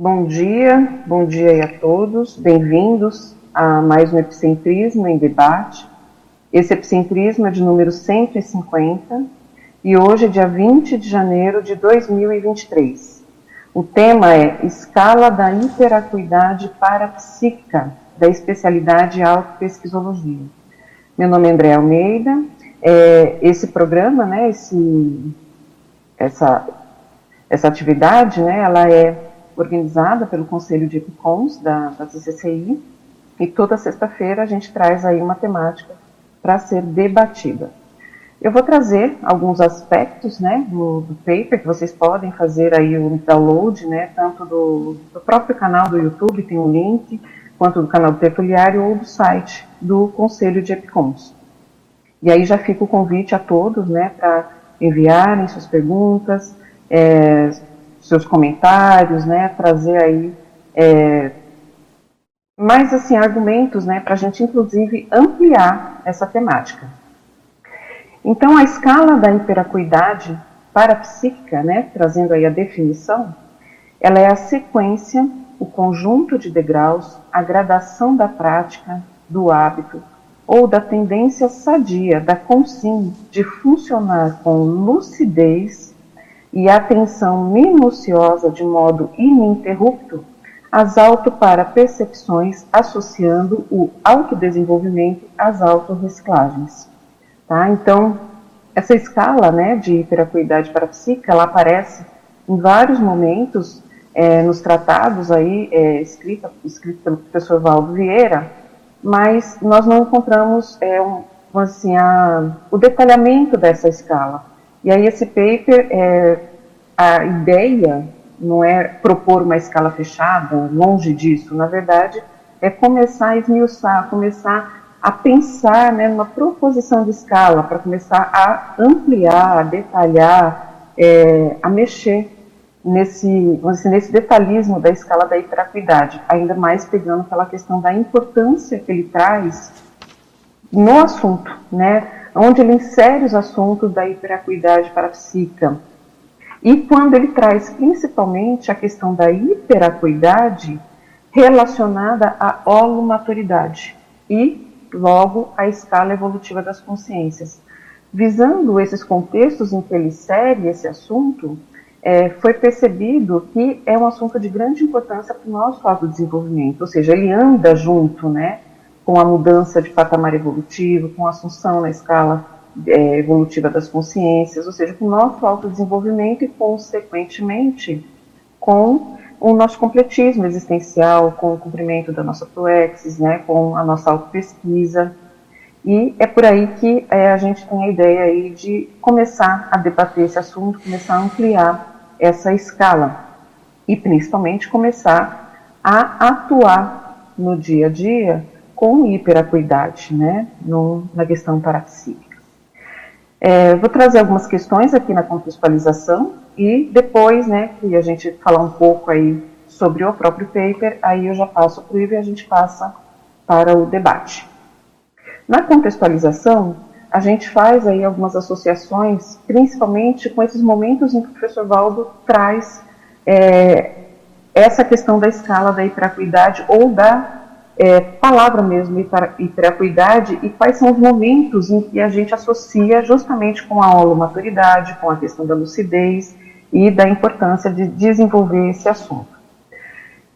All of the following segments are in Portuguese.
Bom dia, bom dia aí a todos, bem-vindos a mais um Epicentrismo em Debate. Esse Epicentrismo é de número 150 e hoje é dia 20 de janeiro de 2023. O tema é Escala da Hiperacuidade Parapsíquica, da especialidade Autopesquisologia. Meu nome é André Almeida, é, esse programa, né, esse, essa, essa atividade, né, ela é organizada pelo Conselho de Epicons da, da CCCI, e toda sexta-feira a gente traz aí uma temática para ser debatida. Eu vou trazer alguns aspectos né, do, do, paper que vocês podem fazer aí o download, né, tanto do, do, próprio canal do YouTube, tem um link, quanto do canal do Tertuliário ou do site do Conselho de Epicons. E aí já fica o convite a todos né, para enviarem suas perguntas, é, seus comentários, né, trazer aí é, mais assim argumentos, né, para a gente inclusive ampliar essa temática. Então a escala da hiperacuidade parapsíquica, né, trazendo aí a definição, ela é a sequência, o conjunto de degraus, a gradação da prática, do hábito ou da tendência sadia da consim de funcionar com lucidez e atenção minuciosa de modo ininterrupto às auto-para-percepções, associando o autodesenvolvimento às autorreciclagens. Tá? Então, essa escala né, de hiperacuidade parapsíquica, ela aparece em vários momentos é, nos tratados aí, é, escrita, escrita pelo professor Valdo Vieira, mas nós não encontramos é, um, assim, a, o detalhamento dessa escala. E aí esse paper, é, a ideia não é propor uma escala fechada, longe disso, na verdade é começar a esmiuçar, começar a pensar né, numa proposição de escala, para começar a ampliar, a detalhar, é, a mexer nesse, dizer, nesse detalhismo da escala da hiperacuidade, ainda mais pegando pela questão da importância que ele traz no assunto, né? Onde ele insere os assuntos da hiperacuidade parapsíquica. E quando ele traz principalmente a questão da hiperacuidade relacionada à holomaturidade e, logo, à escala evolutiva das consciências. Visando esses contextos em que ele insere esse assunto, é, foi percebido que é um assunto de grande importância para o nosso autodesenvolvimento, ou seja, ele anda junto né, com a mudança de patamar evolutivo, com a assunção na escala é, evolutiva das consciências, ou seja, com o nosso autodesenvolvimento e, consequentemente, com o nosso completismo existencial, com o cumprimento da nossa proexis, né, com a nossa autopesquisa. E é por aí que é, a gente tem a ideia aí de começar a debater esse assunto, começar a ampliar essa escala e, principalmente, começar a atuar no dia a dia com hiperacuidade, né, no, na questão parapsíquica. É, vou trazer algumas questões aqui na contextualização e depois, né, que a gente falar um pouco aí sobre o próprio paper, aí eu já passo para o Ivo e a gente passa para o debate. Na contextualização, a gente faz aí algumas associações, principalmente com esses momentos em que o professor Valdo traz é, essa questão da escala da hiperacuidade ou da é, palavra mesmo, hiperacuidade, e quais são os momentos em que a gente associa justamente com a holomaturidade, com a questão da lucidez e da importância de desenvolver esse assunto.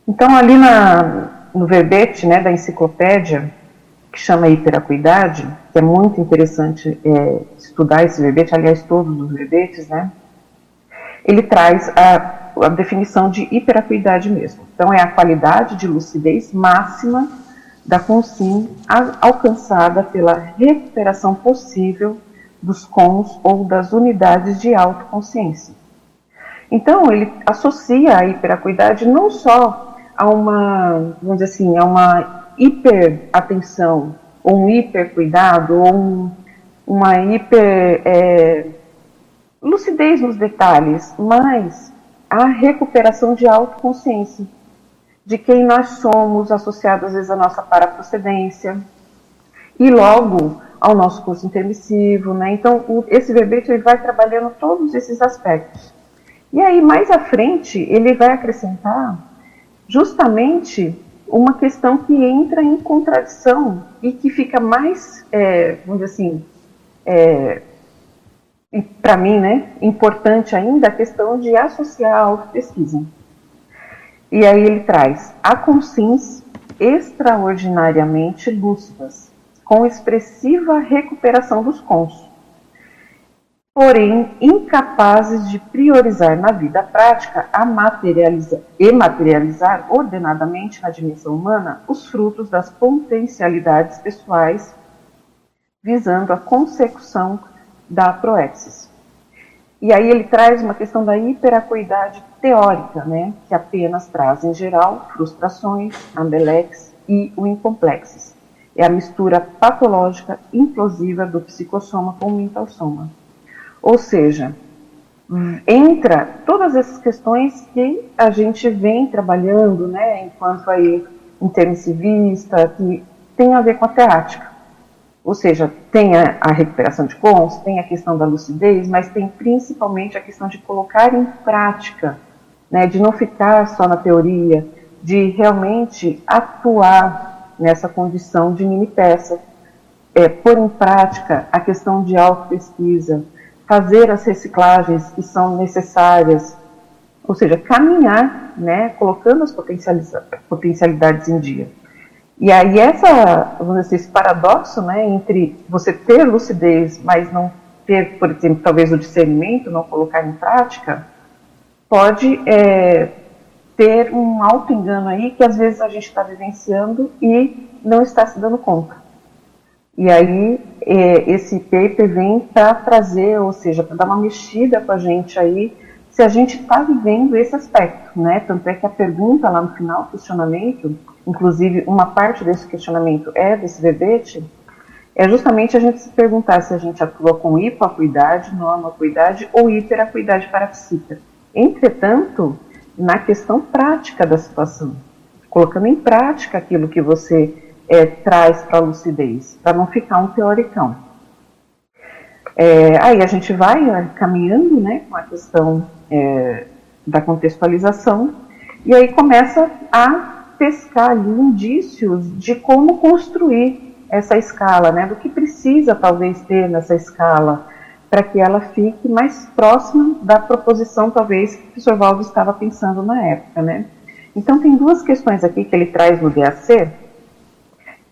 Então, ali na, no verbete né, da enciclopédia, que chama hiperacuidade, que é muito interessante é, estudar esse verbete, aliás, todos os verbetes, né, ele traz a a definição de hiperacuidade mesmo. Então, é a qualidade de lucidez máxima da consciência alcançada pela recuperação possível dos cons ou das unidades de autoconsciência. Então, ele associa a hiperacuidade não só a uma, vamos dizer assim, a uma hiperatenção, ou um hipercuidado, ou um, uma hiper é, lucidez nos detalhes, mas a recuperação de autoconsciência, de quem nós somos, associado às vezes à nossa paraprocedência, e logo ao nosso curso intermissivo, né? Então, o, esse verbete ele vai trabalhando todos esses aspectos. E aí, mais à frente, ele vai acrescentar justamente uma questão que entra em contradição e que fica mais, é, vamos dizer assim, é, para mim, né, importante ainda a questão de associar a autopesquisa. E aí ele traz a consciência extraordinariamente lúcidas, com expressiva recuperação dos cons, porém incapazes de priorizar na vida prática a materializar, e materializar ordenadamente na dimensão humana os frutos das potencialidades pessoais, visando a consecução da proexis. E aí ele traz uma questão da hiperacuidade teórica, né, que apenas traz, em geral, frustrações, ambelex e o incomplexes. É a mistura patológica implosiva do psicossoma com o mental soma. Ou seja, entra todas essas questões que a gente vem trabalhando, né, enquanto aí intermissivista, que tem a ver com a teática. Ou seja, tem a, a, recuperação de cons, tem a questão da lucidez, mas tem principalmente a questão de colocar em prática, né, de não ficar só na teoria, de realmente atuar nessa condição de mini peça, é, pôr em prática a questão de auto-pesquisa, fazer as reciclagens que são necessárias, ou seja, caminhar, né, colocando as potencialidades em dia. E aí essa, vamos dizer, esse paradoxo, né, entre você ter lucidez, mas não ter, por exemplo, talvez o discernimento, não colocar em prática, pode é, ter um alto engano aí que às vezes a gente está vivenciando e não está se dando conta. E aí é, esse paper vem para trazer, ou seja, para dar uma mexida com a gente aí, se a gente está vivendo esse aspecto, né? Tanto é que a pergunta lá no final, questionamento, inclusive uma parte desse questionamento é desse verbete, é justamente a gente se perguntar se a gente atua com hipoacuidade, normoacuidade ou hiperacuidade parapsíquica. Entretanto, na questão prática da situação, colocando em prática aquilo que você é, traz para a lucidez, para não ficar um teoricão. É, aí a gente vai né, caminhando né, com a questão é, da contextualização e aí começa a pescar ali indícios de como construir essa escala, né, do que precisa talvez ter nessa escala para que ela fique mais próxima da proposição talvez que o professor Valdo estava pensando na época, né. Então tem duas questões aqui que ele traz no DAC,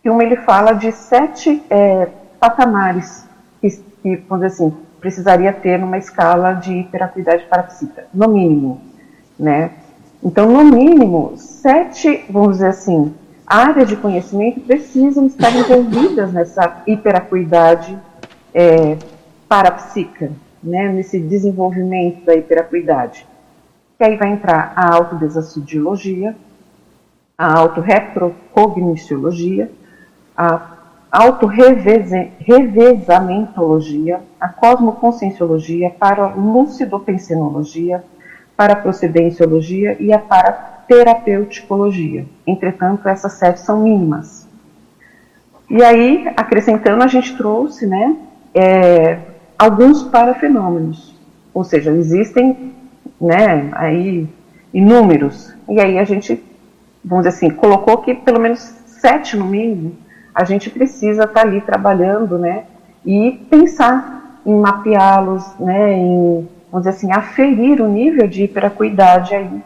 que uma ele fala de sete é, patamares que, que, vamos dizer assim, precisaria ter numa escala de hiperacuidade parapsíquica, no mínimo, né. Então, no mínimo, sete, vamos dizer assim, áreas de conhecimento precisam estar envolvidas nessa hiperacuidade é, parapsíquica, né, nesse desenvolvimento da hiperacuidade. Que aí vai entrar a autodesacidiologia, a autorretrocogniciologia, a autorrevesamentologia, a cosmoconscienciologia, a paralucidopensenologia, para a procedenciologia e a para terapeuticologia. Entretanto, essas sete são mínimas. E aí, acrescentando, a gente trouxe né, é, alguns parafenômenos, ou seja, existem né, aí inúmeros. E aí a gente, vamos dizer assim, colocou que pelo menos sete no mínimo, a gente precisa estar tá ali trabalhando né, e pensar em mapeá-los, né, em vamos dizer assim, aferir o nível de hiperacuidade aí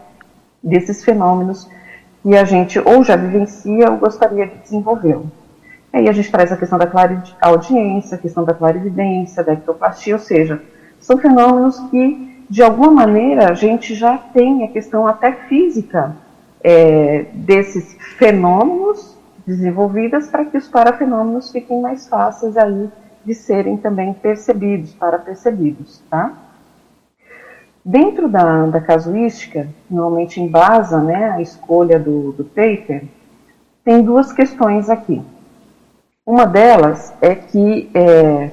desses fenômenos que a gente ou já vivencia ou gostaria de desenvolvê-lo. Aí a gente traz a questão da audiência, a questão da clarividência, da ectoplastia, ou seja, são fenômenos que, de alguma maneira, a gente já tem a questão até física é, desses fenômenos desenvolvidas para que os parafenômenos fiquem mais fáceis aí de serem também percebidos, para percebidos, tá? Dentro da, da casuística, normalmente embasa né, a escolha do, do paper, tem duas questões aqui. Uma delas é que é,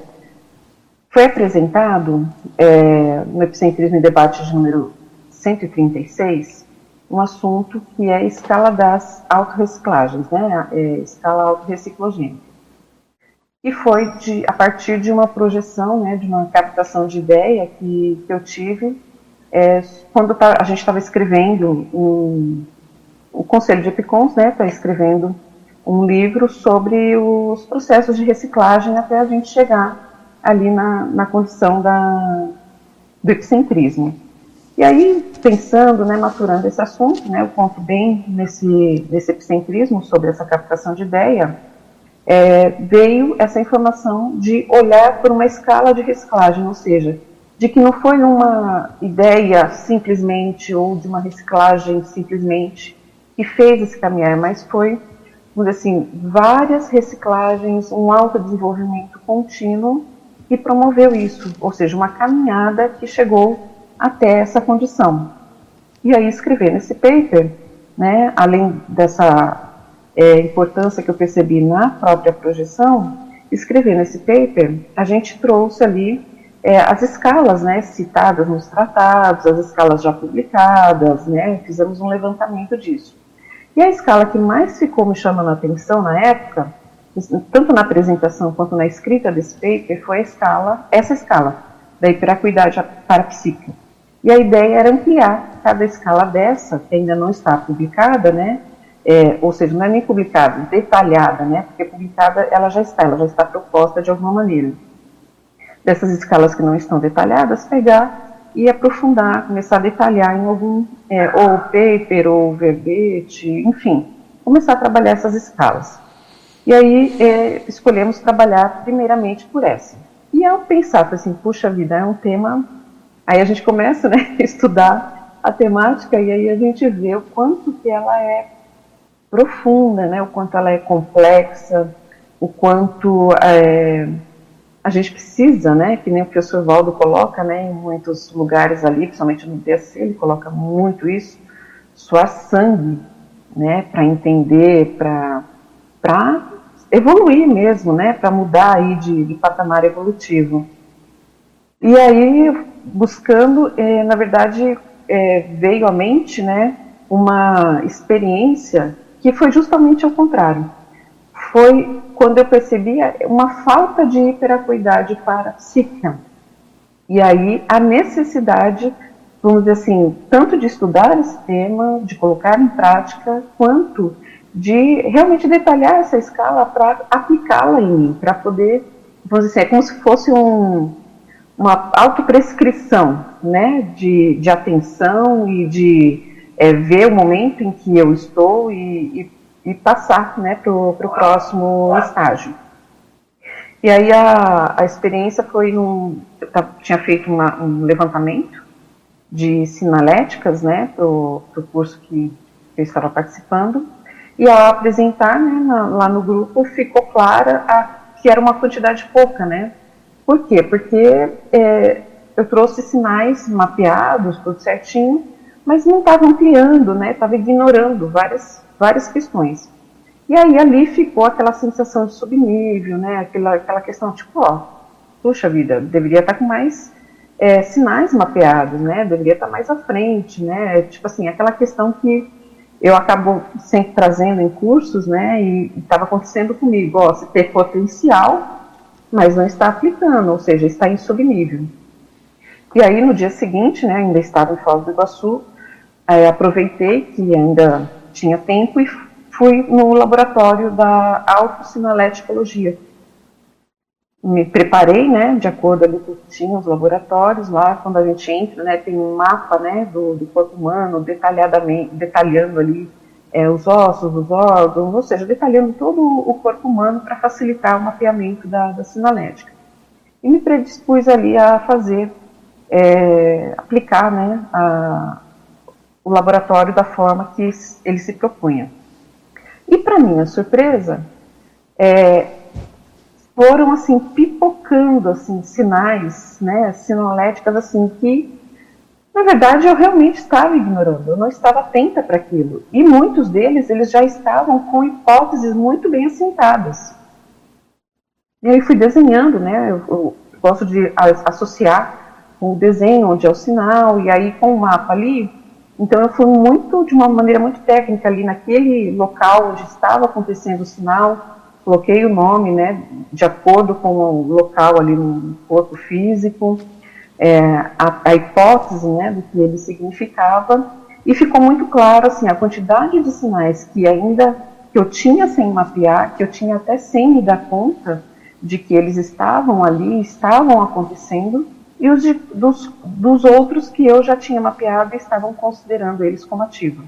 foi apresentado é, no Epicentrismo e Debate de número 136 um assunto que é a escala das autorreciclagens, né, é, escala autorreciclogênica. E foi de, a partir de uma projeção, né, de uma captação de ideia que, que eu tive é, quando tá, a gente estava escrevendo um, o Conselho de Epicons está né, tá escrevendo um livro sobre os processos de reciclagem até a gente chegar ali na, na condição da, do epicentrismo. E aí, pensando, né, maturando esse assunto, né, eu conto bem nesse, nesse epicentrismo sobre essa captação de ideia, é, veio essa informação de olhar por uma escala de reciclagem, ou seja, de que não foi uma ideia simplesmente ou de uma reciclagem simplesmente que fez esse caminhar, mas foi, vamos dizer assim, várias reciclagens, um autodesenvolvimento contínuo que promoveu isso, ou seja, uma caminhada que chegou até essa condição. E aí escrever nesse paper, né, além dessa é, importância que eu percebi na própria projeção, escrever nesse paper, a gente trouxe ali é, as escalas né, citadas nos tratados, as escalas já publicadas, né, fizemos um levantamento disso. E a escala que mais ficou me chamando a atenção na época, tanto na apresentação quanto na escrita desse paper, foi a escala, essa escala, da hiperacuidade parapsíquica. E a ideia era ampliar cada escala dessa, que ainda não está publicada, né? É, ou seja, não é nem publicada, detalhada, né? Porque publicada ela já está, ela já está proposta de alguma maneira. Dessas escalas que não estão detalhadas, pegar e aprofundar, começar a detalhar em algum, é, ou paper, ou verbete, enfim, começar a trabalhar essas escalas. E aí é, escolhemos trabalhar primeiramente por essa. E ao pensar, assim, puxa vida, é um tema Aí a gente começa né, a estudar a temática e aí a gente vê o quanto que ela é profunda, né, o quanto ela é complexa, o quanto é, a gente precisa, né, que nem o professor Valdo coloca né, em muitos lugares ali, principalmente no DSC, ele coloca muito isso, suar sangue né, para entender, para evoluir mesmo, né, para mudar aí de, de patamar evolutivo. E aí buscando, é, na verdade, é, veio à mente né, uma experiência que foi justamente ao contrário. Foi quando eu percebi uma falta de hiperacuidade para psíquica. E aí a necessidade, vamos dizer assim, tanto de estudar esse tema, de colocar em prática, quanto de realmente detalhar essa escala para aplicá-la em mim, para poder, vamos dizer assim, é como se fosse um, uma autoprescrição né, de, de atenção e de é, ver o momento em que eu estou e, e, e passar né, para o próximo estágio. E aí a, a experiência foi um. Eu tinha feito uma, um levantamento de sinaléticas né, para o curso que eu estava participando. E ao apresentar né, na, lá no grupo, ficou clara a, que era uma quantidade pouca, né? Por quê? Porque é, eu trouxe sinais mapeados, tudo certinho, mas não estava ampliando, né? Estava ignorando várias, várias questões. E aí ali ficou aquela sensação de subnível, né? Aquela, aquela questão tipo, ó, puxa vida, deveria estar tá com mais é, sinais mapeados, né? Deveria estar tá mais à frente, né? Tipo assim, aquela questão que eu acabo sempre trazendo em cursos, né? E estava acontecendo comigo, ó, você ter potencial mas não está aplicando, ou seja, está em subnível. E aí, no dia seguinte, né, ainda estava em Foz do Iguaçu, é, aproveitei que ainda tinha tempo e fui no laboratório da autossinaléticologia. Me preparei, né, de acordo ali com que tinha os laboratórios lá, quando a gente entra, né, tem um mapa, né, do, do corpo humano, detalhadamente, detalhando ali é, os ossos, os órgãos, ou seja, detalhando todo o corpo humano para facilitar o mapeamento da, da sinalética. E me predispus ali a fazer, é, aplicar né, a, o laboratório da forma que ele se propunha. E para minha surpresa, é, foram assim pipocando assim sinais, né, sinaléticas assim que na verdade, eu realmente estava ignorando, eu não estava atenta para aquilo. E muitos deles, eles já estavam com hipóteses muito bem assentadas. E aí fui desenhando, né? Eu, eu gosto de associar o desenho, onde é o sinal, e aí com o mapa ali. Então eu fui muito, de uma maneira muito técnica ali naquele local onde estava acontecendo o sinal, coloquei o nome, né, de acordo com o local ali no corpo físico, é, a, a, hipótese né, do que ele significava, e ficou muito claro assim a quantidade de sinais que ainda que eu tinha sem mapear, que eu tinha até sem me dar conta de que eles estavam ali, estavam acontecendo, e os de, dos, dos outros que eu já tinha mapeado e estavam considerando eles como ativos.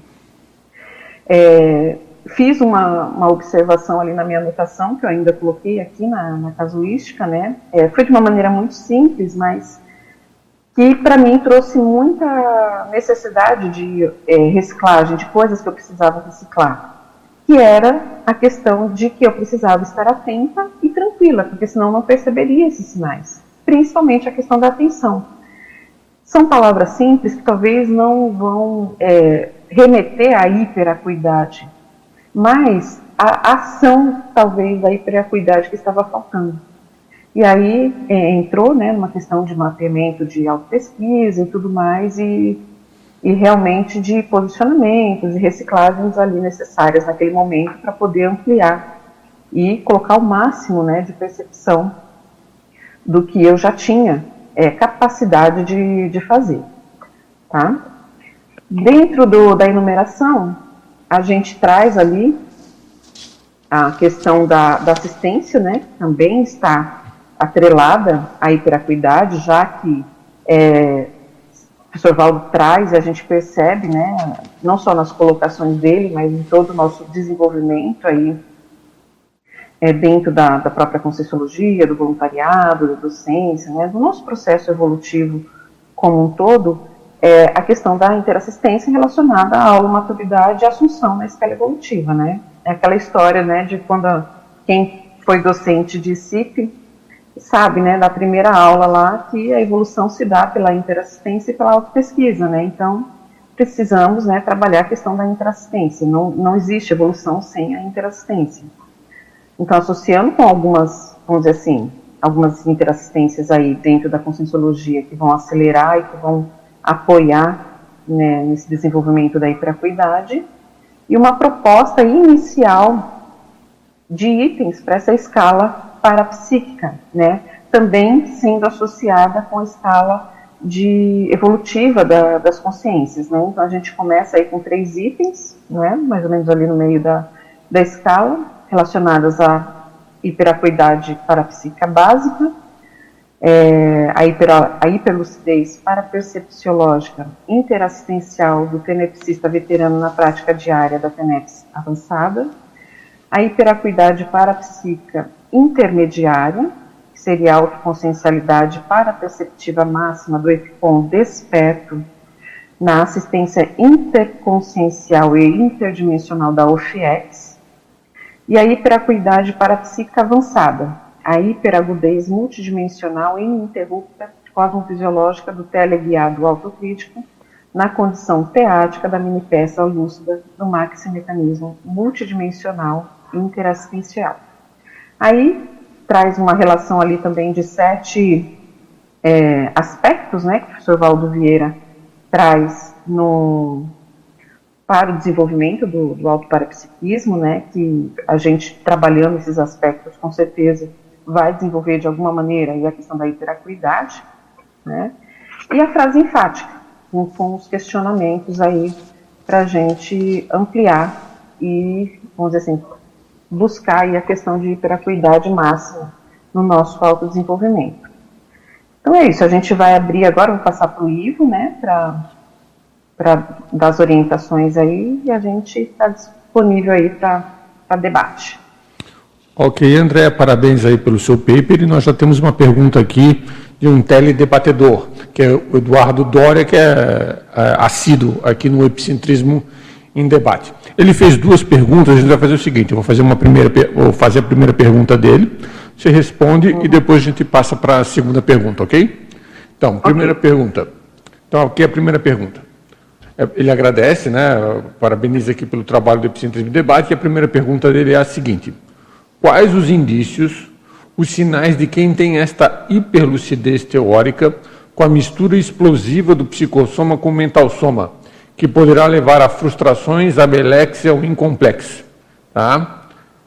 É, fiz uma, uma, observação ali na minha anotação, que eu ainda coloquei aqui na, na casuística, né? É, foi de uma maneira muito simples, mas que para mim trouxe muita necessidade de é, reciclagem, de coisas que eu precisava reciclar, que era a questão de que eu precisava estar atenta e tranquila, porque senão não perceberia esses sinais, principalmente a questão da atenção. São palavras simples que talvez não vão é, remeter à hiperacuidade, mas a ação, talvez, da hiperacuidade que estava faltando. E aí é, entrou né, numa questão de mapeamento de autopesquisa e tudo mais, e, e realmente de posicionamentos, de reciclagens ali necessárias naquele momento para poder ampliar e colocar o máximo né, de percepção do que eu já tinha é, capacidade de, de fazer. Tá? Dentro do, da enumeração, a gente traz ali a questão da, da assistência, né, que também está atrelada à hiperacuidade, já que é, o professor Valdo traz a gente percebe, né, não só nas colocações dele, mas em todo o nosso desenvolvimento aí é, dentro da, da própria Conscienciologia, do voluntariado, da docência, né, do nosso processo evolutivo como um todo, é, a questão da interassistência relacionada à aula maturidade e assunção na escala evolutiva, né? É aquela história, né, de quando a, quem foi docente de CIP sabe, né, da primeira aula lá, que a evolução se dá pela interassistência e pela autopesquisa, né? Então, precisamos, né, trabalhar a questão da interassistência. Não, não existe evolução sem a interassistência. Então, associando com algumas, vamos dizer assim, algumas interassistências aí dentro da conscienciologia que vão acelerar e que vão apoiar né, nesse desenvolvimento da hiperacuidade, e uma proposta inicial de itens para essa escala parapsíquica, né? também sendo associada com a escala de evolutiva da, das consciências. Né? Então a gente começa aí com três itens, né? mais ou menos ali no meio da, da escala, relacionadas à hiperacuidade parapsíquica básica, é, a, hiper, a hiperlucidez parapercepciológica interassistencial do tenepsista veterano na prática diária da TENEPS avançada, a hiperacuidade parapsíquica intermediária, que seria a autoconsciencialidade paraperceptiva máxima do EPICOM desperto na assistência interconsciencial e interdimensional da OFIEX, e a hiperacuidade parapsíquica avançada, a hiperagudez multidimensional e ininterrupta cosmofisiológica do teleguiado autocrítico na condição teática da mini-peça lúcida do maxi-mecanismo multidimensional interassistencial. Aí traz uma relação ali também de sete é, aspectos, né, que o professor Valdo Vieira traz no, para o desenvolvimento do, do autoparapsiquismo, né, que a gente trabalhando esses aspectos com certeza vai desenvolver de alguma maneira a questão da hiperacuidade, né, e a frase enfática, com, com os questionamentos aí para a gente ampliar e, vamos dizer assim, buscar aí a questão de hiperacuidade máxima no nosso autodesenvolvimento. Então é isso, a gente vai abrir agora, vou passar para o Ivo, né, para dar as orientações aí e a gente está disponível aí para debate. Ok, André, parabéns aí pelo seu paper e nós já temos uma pergunta aqui de um teledebatedor, que é o Eduardo Dória, que é, é assíduo aqui no Epicentrismo em Debate. Ele fez duas perguntas, a gente vai fazer o seguinte, eu vou fazer, uma primeira, vou fazer a primeira pergunta dele, você responde uhum. e depois a gente passa para a segunda pergunta, ok? Então, primeira okay. pergunta. Então, aqui é a primeira pergunta. É, ele agradece, né, parabeniza aqui pelo trabalho do Epicentrismo Debate, e a primeira pergunta dele é a seguinte, quais os indícios, os sinais de quem tem esta hiperlucidez teórica com a mistura explosiva do psicossoma com o mental soma, que poderá levar a frustrações, a belexia ou incomplexo. Tá?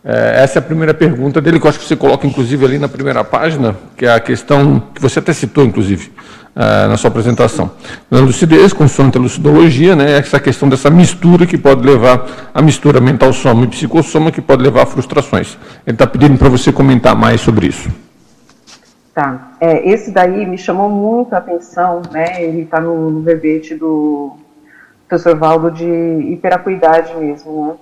É, essa é a primeira pergunta dele, que eu acho que você coloca, inclusive, ali na primeira página, que é a questão que você até citou, inclusive, uh, na sua apresentação. Na lucidez, consoante a lucidologia, né, essa questão dessa mistura que pode levar a mistura mental-soma e psicossoma, que pode levar a frustrações. Ele está pedindo para você comentar mais sobre isso. Tá. É, esse daí me chamou muito a atenção, né? Ele está no, no verbete do professor Valdo de hiperacuidade mesmo, né?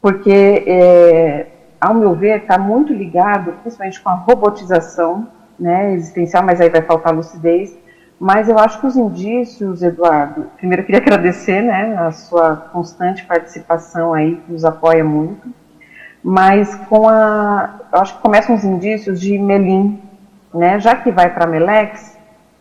Porque, é, ao meu ver, está muito ligado, principalmente com a robotização né, existencial, mas aí vai faltar lucidez. Mas eu acho que os indícios, Eduardo, primeiro eu queria agradecer né, a sua constante participação aí, que nos apoia muito. Mas com a. Eu acho que começam os indícios de Melim, né? Já que vai para Melex,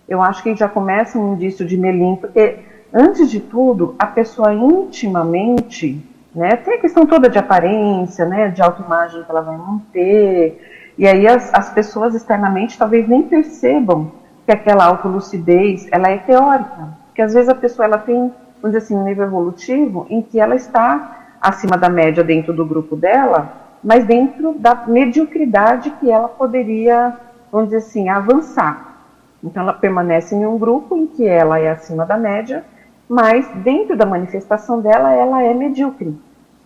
eu acho que já começa um indício de Melim, porque antes de tudo, a pessoa intimamente, né, tem a questão toda de aparência, né, de autoimagem que ela vai manter, e aí as, as pessoas externamente talvez nem percebam que aquela autolucidez, ela é teórica, porque às vezes a pessoa ela tem, vamos dizer assim, um nível evolutivo em que ela está acima da média dentro do grupo dela, mas dentro da mediocridade que ela poderia, vamos dizer assim, avançar. Então ela permanece em um grupo em que ela é acima da média, mas dentro da manifestação dela, ela é medíocre.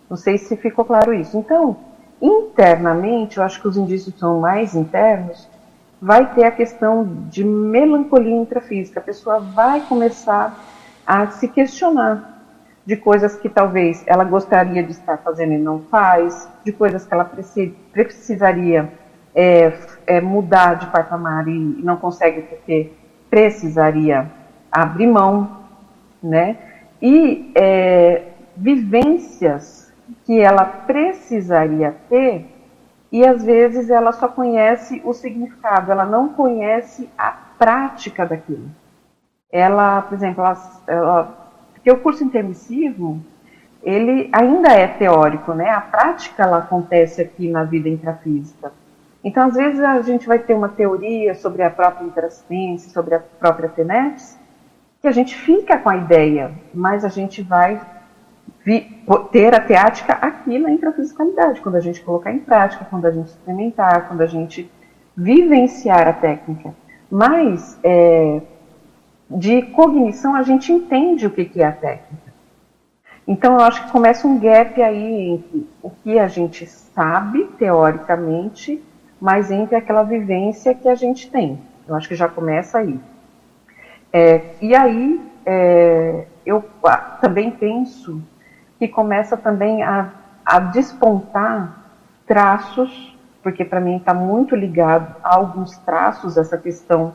Não sei se ficou claro isso. Então, internamente, eu acho que os indícios são mais internos, vai ter a questão de melancolia intrafísica. A pessoa vai começar a se questionar de coisas que talvez ela gostaria de estar fazendo e não faz, de coisas que ela precisaria é, é, mudar de patamar e não consegue porque precisaria abrir mão né? E é, vivências que ela precisaria ter e às vezes ela só conhece o significado, ela não conhece a prática daquilo. Ela, por exemplo, ela, ela, porque o curso intermissivo ele ainda é teórico, né? A prática ela acontece aqui na vida intrafísica. Então, às vezes a gente vai ter uma teoria sobre a própria interassistência, sobre a própria TENEPS, que a gente fica com a ideia, mas a gente vai ter a teática aqui na intrafisicalidade, quando a gente colocar em prática, quando a gente experimentar, quando a gente vivenciar a técnica. Mas é, de cognição a gente entende o que, que é a técnica. Então eu acho que começa um gap aí entre o que a gente sabe teoricamente, mas entre aquela vivência que a gente tem. Eu acho que já começa aí. É, e aí é, eu também penso que começa também a, a despontar traços, porque para mim está muito ligado a alguns traços essa questão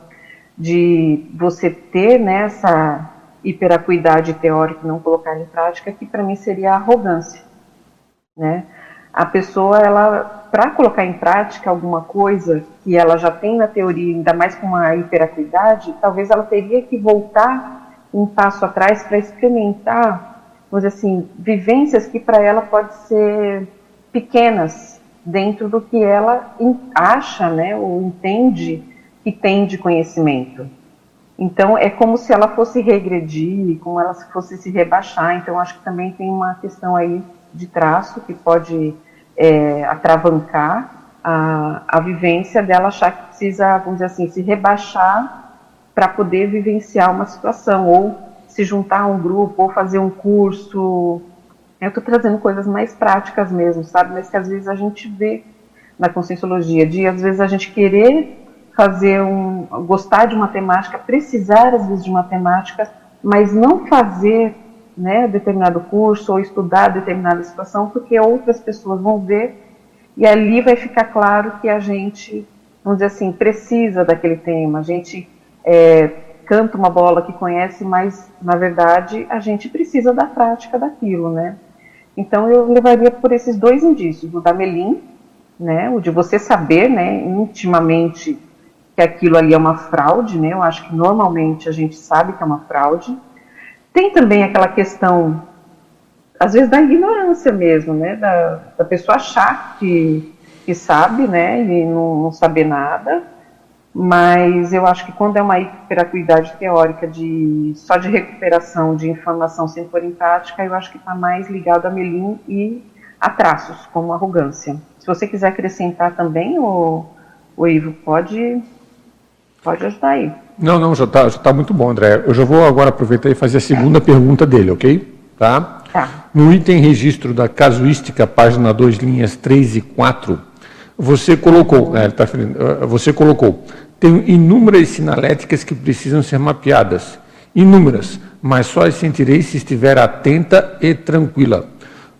de você ter nessa né, hiperacuidade teórica e não colocar em prática, que para mim seria a arrogância, né? A pessoa, ela, para colocar em prática alguma coisa que ela já tem na teoria, ainda mais com uma hiperacuidade, talvez ela teria que voltar um passo atrás para experimentar, vamos dizer assim, vivências que para ela pode ser pequenas dentro do que ela acha, né, ou entende que tem de conhecimento. Então é como se ela fosse regredir, como ela fosse se rebaixar. Então acho que também tem uma questão aí de traço que pode é, atravancar a, a vivência dela achar que precisa, vamos dizer assim, se rebaixar para poder vivenciar uma situação, ou se juntar a um grupo, ou fazer um curso. Eu estou trazendo coisas mais práticas mesmo, sabe? Mas que às vezes a gente vê na conscienciologia, de às vezes a gente querer fazer um, gostar de uma temática, precisar às vezes de uma temática, mas não fazer né, determinado curso ou estudar determinada situação, porque outras pessoas vão ver e ali vai ficar claro que a gente, vamos dizer assim, precisa daquele tema. A gente é, canta uma bola que conhece, mas na verdade a gente precisa da prática daquilo, né? Então eu levaria por esses dois indícios, o da Melim, né, o de você saber, né, intimamente que aquilo ali é uma fraude, né? Eu acho que normalmente a gente sabe que é uma fraude tem também aquela questão, às vezes, da ignorância mesmo, né? Da, da pessoa achar que, que sabe, né? E não, não saber nada. Mas eu acho que quando é uma hiperacuidade teórica de só de recuperação de informação sem pôr em prática, eu acho que está mais ligado a Melim e a traços, como arrogância. Se você quiser acrescentar também, o, o Ivo, pode, pode ajudar aí. Não, não, já está já tá muito bom, André. Eu já vou agora aproveitar e fazer a segunda pergunta dele, ok? Tá? tá. No item registro da casuística, página 2, linhas 3 e 4, você colocou, é, tá, eh, você colocou, tem inúmeras sinaléticas que precisam ser mapeadas. Inúmeras, mas só as sentirei se estiver atenta e tranquila.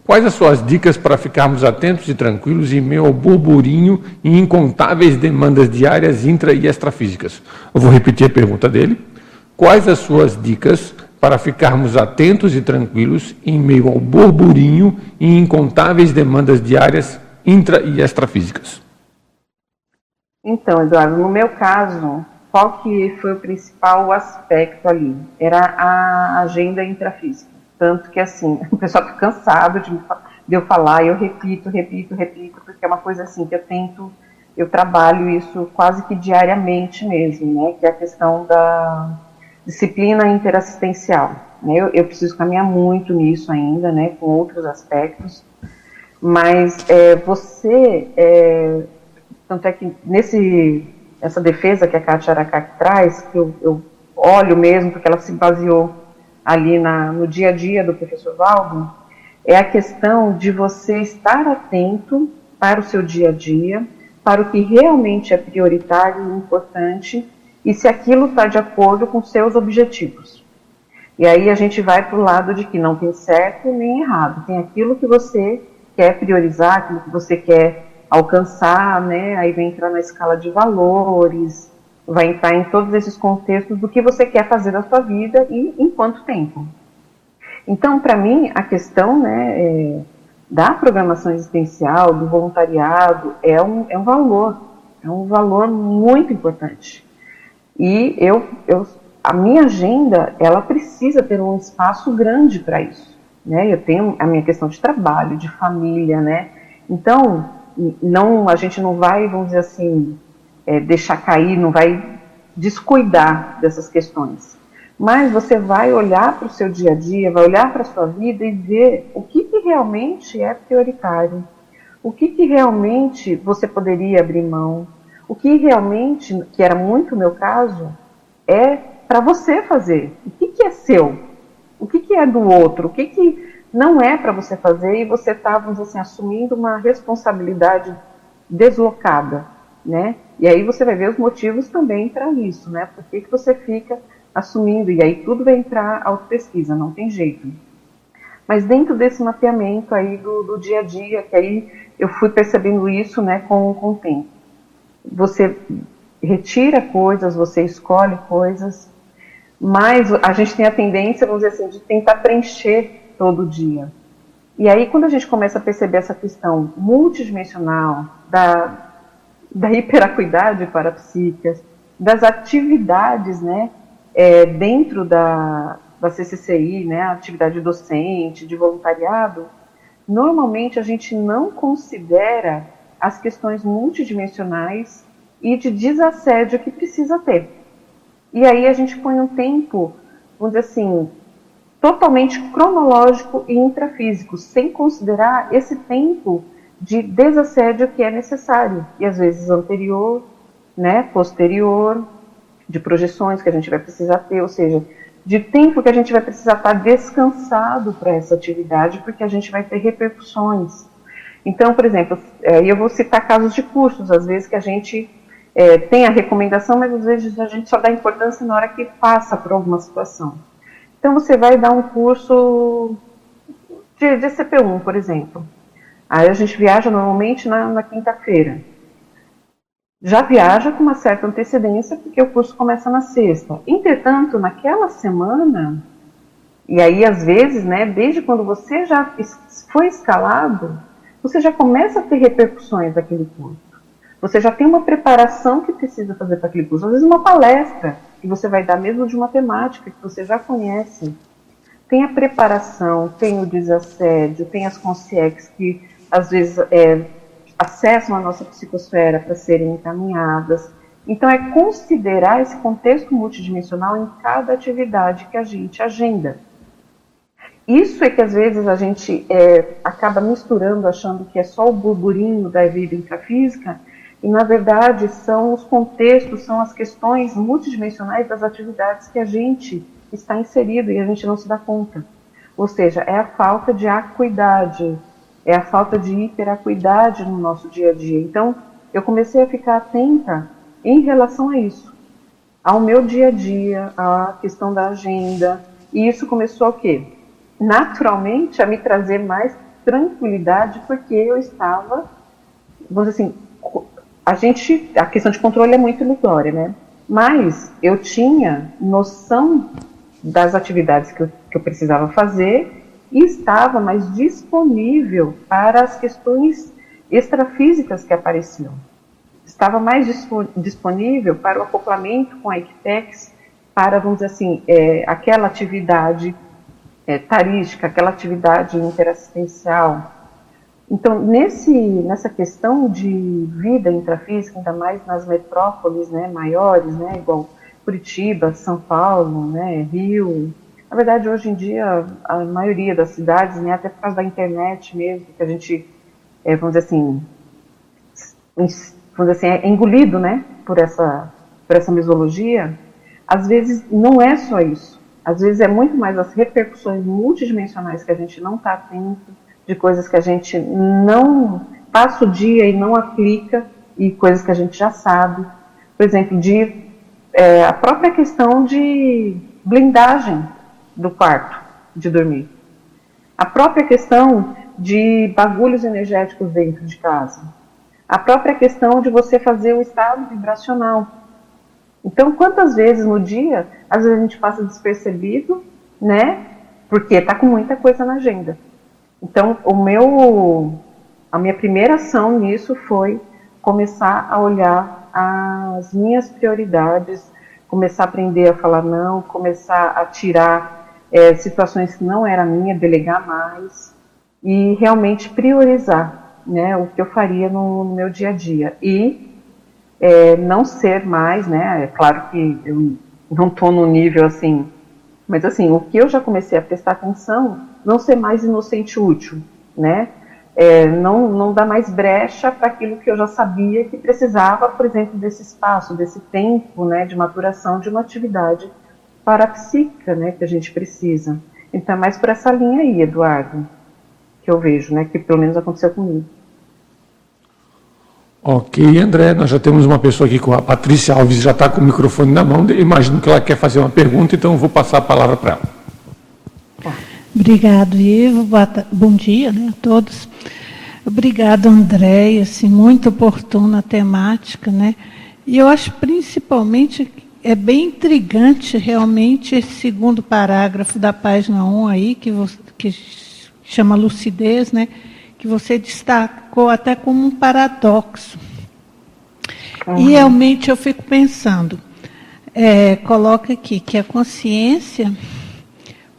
Quais as suas dicas para ficarmos atentos e tranquilos em meio ao burburinho e incontáveis demandas diárias intra e extrafísicas? Eu vou repetir a pergunta dele. Quais as suas dicas para ficarmos atentos e tranquilos em meio ao burburinho e incontáveis demandas diárias intra e extrafísicas? Então, Eduardo, no meu caso, qual que foi o principal aspecto ali? Era a agenda intrafísica. Tanto que, assim, o pessoal fica cansado de, de eu falar, eu repito, repito, repito, porque é uma coisa assim que eu tento, eu trabalho isso quase que diariamente mesmo, né? Que é a questão da disciplina interassistencial. Né? Eu, eu preciso caminhar muito nisso ainda, né? Com outros aspectos. Mas é, você, é, tanto é que nesse, essa defesa que a Kátia Aracaki traz, que eu, eu olho mesmo, porque ela se baseou ali na, no dia a dia do professor Valdo, é a questão de você estar atento para o seu dia a dia, para o que realmente é prioritário e importante e se aquilo está de acordo com seus objetivos. E aí a gente vai para o lado de que não tem certo nem errado, tem aquilo que você quer priorizar, aquilo que você quer alcançar, né? Aí vem entrar na escala de valores, vai entrar em todos esses contextos do que você quer fazer da sua vida e em quanto tempo. Então, para mim, a questão né, é, da programação existencial, do voluntariado, é um, é um valor, é um valor muito importante. E eu, eu, a minha agenda, ela precisa ter um espaço grande para isso. Né? Eu tenho a minha questão de trabalho, de família, né? Então, não, a gente não vai, vamos dizer assim, é, deixar cair, não vai descuidar dessas questões. Mas você vai olhar para o seu dia a dia, vai olhar para a sua vida e ver o que, que realmente é prioritário, o que, que realmente você poderia abrir mão, o que realmente, que era muito o meu caso, é para você fazer. O que, que é seu? O que, que é do outro? O que, que não é para você fazer e você está, assim, assumindo uma responsabilidade deslocada, né? E aí você vai ver os motivos também para isso, né? Por que, que você fica assumindo? E aí tudo vai entrar auto-pesquisa, não tem jeito. Mas dentro desse mapeamento aí do, do, dia a dia, que aí eu fui percebendo isso, né, com, com o tempo. Você retira coisas, você escolhe coisas, mas a gente tem a tendência, vamos dizer assim, de tentar preencher todo dia. E aí, quando a gente começa a perceber essa questão multidimensional da, da hiperacuidade parapsíquica, das atividades né, é, dentro da, da CCCI, né, atividade docente, de voluntariado, normalmente a gente não considera as questões multidimensionais e de desassédio que precisa ter. E aí a gente põe um tempo, vamos dizer assim, totalmente cronológico e intrafísico, sem considerar esse tempo de desassédio que é necessário, e às vezes anterior, né, posterior, de projeções que a gente vai precisar ter, ou seja, de tempo que a gente vai precisar estar descansado para essa atividade, porque a gente vai ter repercussões. Então, por exemplo, é, eu vou citar casos de cursos, às vezes que a gente é, tem a recomendação, mas às vezes a gente só dá importância na hora que passa por alguma situação. Então, você vai dar um curso de, de CP1, por exemplo. Aí a gente viaja normalmente na, na quinta-feira. Já viaja com uma certa antecedência, porque o curso começa na sexta. Entretanto, naquela semana, e aí às vezes, né, desde quando você já foi escalado, você já começa a ter repercussões daquele curso. Você já tem uma preparação que precisa fazer para aquele curso. Às vezes uma palestra que você vai dar mesmo de uma temática que você já conhece. Tem a preparação, tem o desassédio, tem as consciex que às vezes é, acessam a nossa psicosfera para serem encaminhadas. Então, é considerar esse contexto multidimensional em cada atividade que a gente agenda. Isso é que às vezes a gente é, acaba misturando, achando que é só o burburinho da vida intrafísica, E, na verdade, são os contextos, são as questões multidimensionais das atividades que a gente está inserido e a gente não se dá conta. Ou seja, é a falta de acuidade, é a falta de hiperacuidade no nosso dia a dia. Então, eu comecei a ficar atenta em relação a isso, ao meu dia a dia, à questão da agenda, e isso começou a quê? Naturalmente a me trazer mais tranquilidade, porque eu estava, vamos dizer assim, a gente, a questão de controle é muito ilusória, né? Mas eu tinha noção das atividades que eu, que eu precisava fazer e estava mais disponível para as questões extrafísicas que apareciam. Estava mais disponível para o acoplamento com a Equitex, para, vamos dizer assim, é, aquela atividade é, tarística, aquela atividade interassistencial. Então, nesse, nessa questão de vida intrafísica, ainda mais nas metrópoles né, maiores, né, igual Curitiba, São Paulo, né, Rio. Na verdade, hoje em dia, a maioria das cidades, né, até por causa da internet mesmo, que a gente, é, vamos dizer assim, vamos dizer assim, é engolido né, por, essa, por essa misologia, às vezes não é só isso. Às vezes é muito mais as repercussões multidimensionais que a gente não está atento, de coisas que a gente não passa o dia e não aplica, e coisas que a gente já sabe. Por exemplo, de é, a própria questão de blindagem do quarto de dormir. A própria questão de bagulhos energéticos dentro de casa. A própria questão de você fazer o estado vibracional. Então, quantas vezes no dia, às vezes a gente passa despercebido, né? Porque está com muita coisa na agenda. Então, o meu, a minha primeira ação nisso foi começar a olhar as minhas prioridades, começar a aprender a falar não, começar a tirar é, situações que não era minha, delegar mais e realmente priorizar né, o que eu faria no, no meu dia a dia. E é, não ser mais, né, é claro que eu não estou no nível assim, mas assim, o que eu já comecei a prestar atenção, não ser mais inocente útil, né, é, não, não dá mais brecha para aquilo que eu já sabia que precisava, por exemplo, desse espaço, desse tempo né, de maturação de uma atividade parapsíquica né, que a gente precisa. Então é mais por essa linha aí, Eduardo, que eu vejo, né, que pelo menos aconteceu comigo. Ok, André, nós já temos uma pessoa aqui com a Patrícia Alves, já está com o microfone na mão, imagino que ela quer fazer uma pergunta, então eu vou passar a palavra para ela. Obrigado, Ivo. Bom dia né, a todos. Obrigado, André. Assim, muito oportuna a temática, né? E eu acho principalmente é bem intrigante realmente esse segundo parágrafo da página 1 aí, que, você, que chama lucidez, né? Que você destacou até como um paradoxo. Uhum. E realmente eu fico pensando, é, coloca aqui que a consciência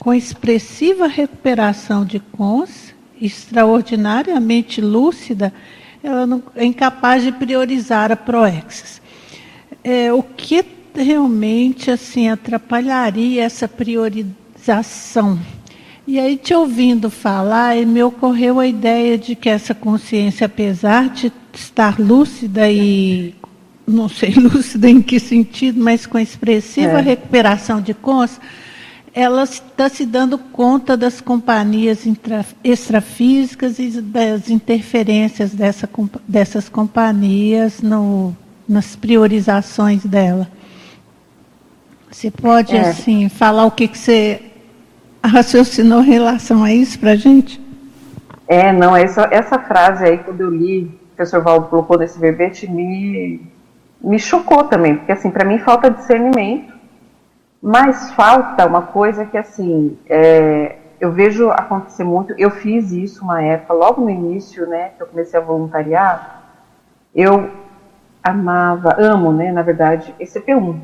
com expressiva recuperação de cons, extraordinariamente lúcida, ela não, é incapaz de priorizar a proexis. É, o que realmente assim atrapalharia essa priorização? E aí, te ouvindo falar, me ocorreu a ideia de que essa consciência, apesar de estar lúcida e não sei lúcida em que sentido, mas com expressiva é. recuperação de cons, ela está se dando conta das companhias extrafísicas e das interferências dessa, dessas companhias no, nas priorizações dela. Você pode, é. assim, falar o que, que você raciocinou em relação a isso para a gente? É, não, essa, essa frase aí, quando eu li, o professor Valdo colocou nesse verbete, me, me chocou também, porque, assim, para mim falta discernimento mas falta uma coisa que, assim, é, eu vejo acontecer muito. Eu fiz isso uma época, logo no início, né, que eu comecei a voluntariar. Eu amava, amo, né, na verdade, ECP1.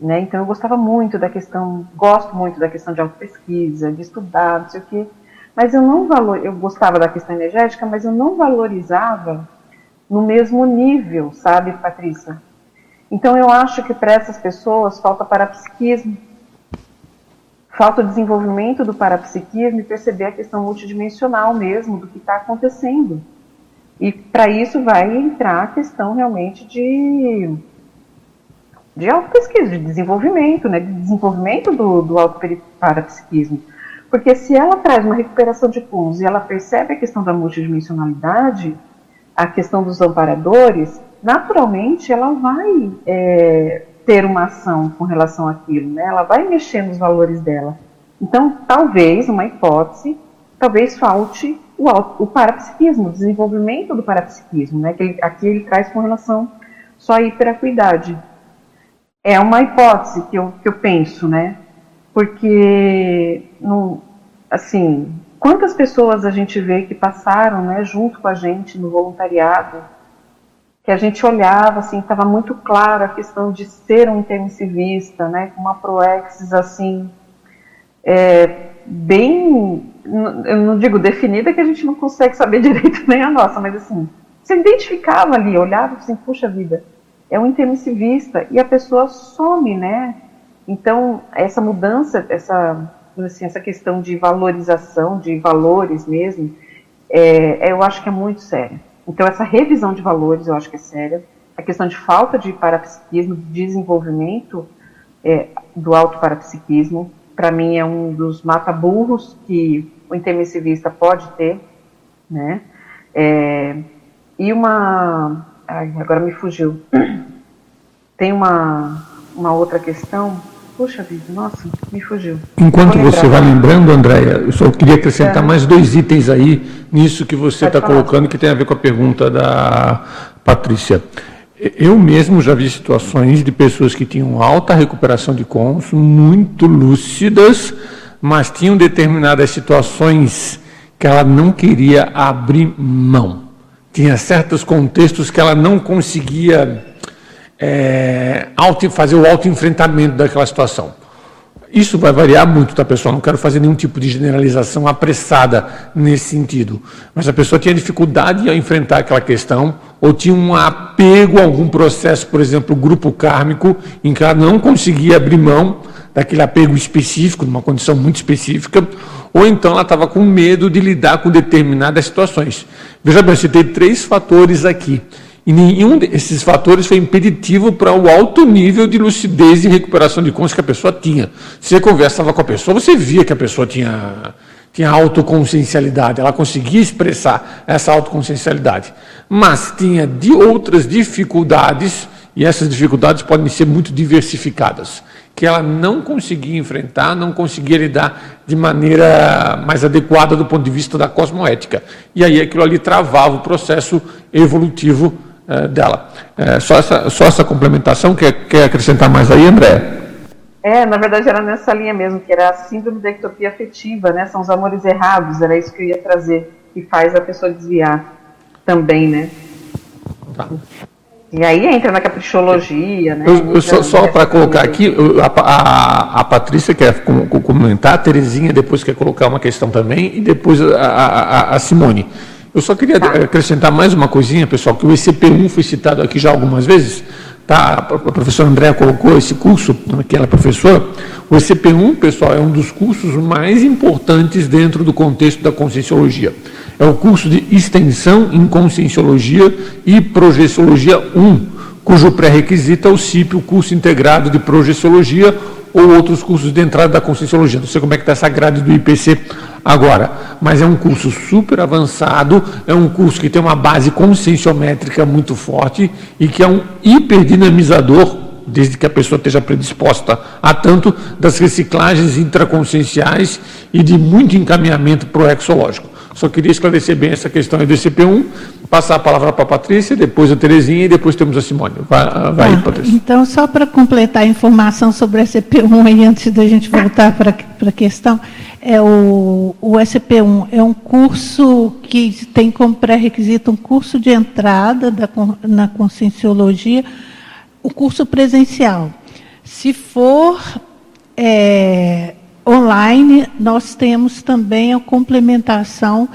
Né, então eu gostava muito da questão, gosto muito da questão de autopesquisa, de estudar, não sei o quê. Mas eu não valor, eu gostava da questão energética, mas eu não valorizava no mesmo nível, sabe, Patrícia? Então eu acho que para essas pessoas falta parapsiquismo, falta o desenvolvimento do parapsiquismo e perceber a questão multidimensional mesmo do que está acontecendo. E para isso vai entrar a questão realmente de, de autopesquisa, de desenvolvimento, né, de desenvolvimento do, do autoparapsiquismo. Porque se ela traz uma recuperação de punhos e ela percebe a questão da multidimensionalidade, a questão dos amparadores, naturalmente ela vai é, ter uma ação com relação àquilo, né? ela vai mexer nos valores dela. Então, talvez, uma hipótese, talvez falte o, o parapsiquismo, o desenvolvimento do parapsiquismo, né? que ele, aqui ele traz com relação só à hiperacuidade. É uma hipótese que eu, que eu penso, né? porque, assim, quantas pessoas a gente vê que passaram né, junto com a gente no voluntariado, que a gente olhava, assim, estava muito claro a questão de ser um intermissivista, né, com uma proexis, assim, é, bem, eu não digo definida, que a gente não consegue saber direito nem a nossa, mas assim, você identificava ali, olhava assim, puxa vida, é um intermissivista, e a pessoa some, né, então, essa mudança, essa, assim, essa questão de valorização, de valores mesmo, é, eu acho que é muito séria. Então, essa revisão de valores eu acho que é séria. A questão de falta de parapsiquismo, de desenvolvimento é, do autoparapsiquismo, para mim é um dos mata-burros que o intermissivista pode ter, né? É, e uma... Ai, agora me fugiu. Tem uma, uma outra questão Puxa vida, nossa, me fugiu. Enquanto você vai lembrando, Andréia, eu só queria acrescentar é. mais dois itens aí nisso que você está colocando, que tem a ver com a pergunta da Patrícia. Eu mesmo já vi situações de pessoas que tinham alta recuperação de cons, muito lúcidas, mas tinham determinadas situações que ela não queria abrir mão. Tinha certos contextos que ela não conseguia é, auto, fazer o autoenfrentamento daquela situação. Isso vai variar muito, tá, pessoal? Não quero fazer nenhum tipo de generalização apressada nesse sentido. Mas a pessoa tinha dificuldade em enfrentar aquela questão, ou tinha um apego a algum processo, por exemplo, grupo kármico, em que ela não conseguia abrir mão daquele apego específico, numa condição muito específica, ou então ela estava com medo de lidar com determinadas situações. Veja bem, eu citei três fatores aqui. E nenhum desses fatores foi impeditivo para o alto nível de lucidez e recuperação de consciência que a pessoa tinha. Você conversava com a pessoa, você via que a pessoa tinha, tinha autoconsciencialidade, ela conseguia expressar essa autoconsciencialidade. Mas tinha de outras dificuldades, e essas dificuldades podem ser muito diversificadas, que ela não conseguia enfrentar, não conseguia lidar de maneira mais adequada do ponto de vista da cosmoética. E aí aquilo ali travava o processo evolutivo é, dela. É, só, essa, só essa complementação, quer, quer acrescentar mais aí, André? É, na verdade era nessa linha mesmo, que era a síndrome da ectopia afetiva, né? São os amores errados, era isso que eu ia trazer, que faz a pessoa desviar também, né? Tá. E aí entra na caprichologia, né? Eu, eu só, só para colocar aqui, a, a, a, Patrícia quer comentar, a Terezinha depois quer colocar uma questão também, e depois a, a, a Simone. Eu só queria tá. acrescentar mais uma coisinha, pessoal, que o ECP1 foi citado aqui já algumas vezes. Tá? A professora Andréa colocou esse curso, que ela é professora. O ECP1, pessoal, é um dos cursos mais importantes dentro do contexto da Conscienciologia. É o curso de extensão em Conscienciologia e Projeciologia 1, cujo pré-requisito é o CIP, o curso integrado de Projeciologia ou outros cursos de entrada da Conscienciologia. Não sei como é que está essa grade do IPC agora, mas é um curso super avançado, é um curso que tem uma base conscienciométrica muito forte e que é um hiperdinamizador, desde que a pessoa esteja predisposta a tanto, das reciclagens intraconscienciais e de muito encaminhamento proexológico. Só queria esclarecer bem essa questão do CP1, passar a palavra para a Patrícia, depois a Terezinha e depois temos a Simone. Vai, vai ah, Patrícia. Então, só para completar a informação sobre a CP1 aí, antes da gente voltar para, para a questão, é o, o SP1 é um curso que tem como pré-requisito um curso de entrada da, na conscienciologia, o curso presencial. Se for é, online, nós temos também a complementação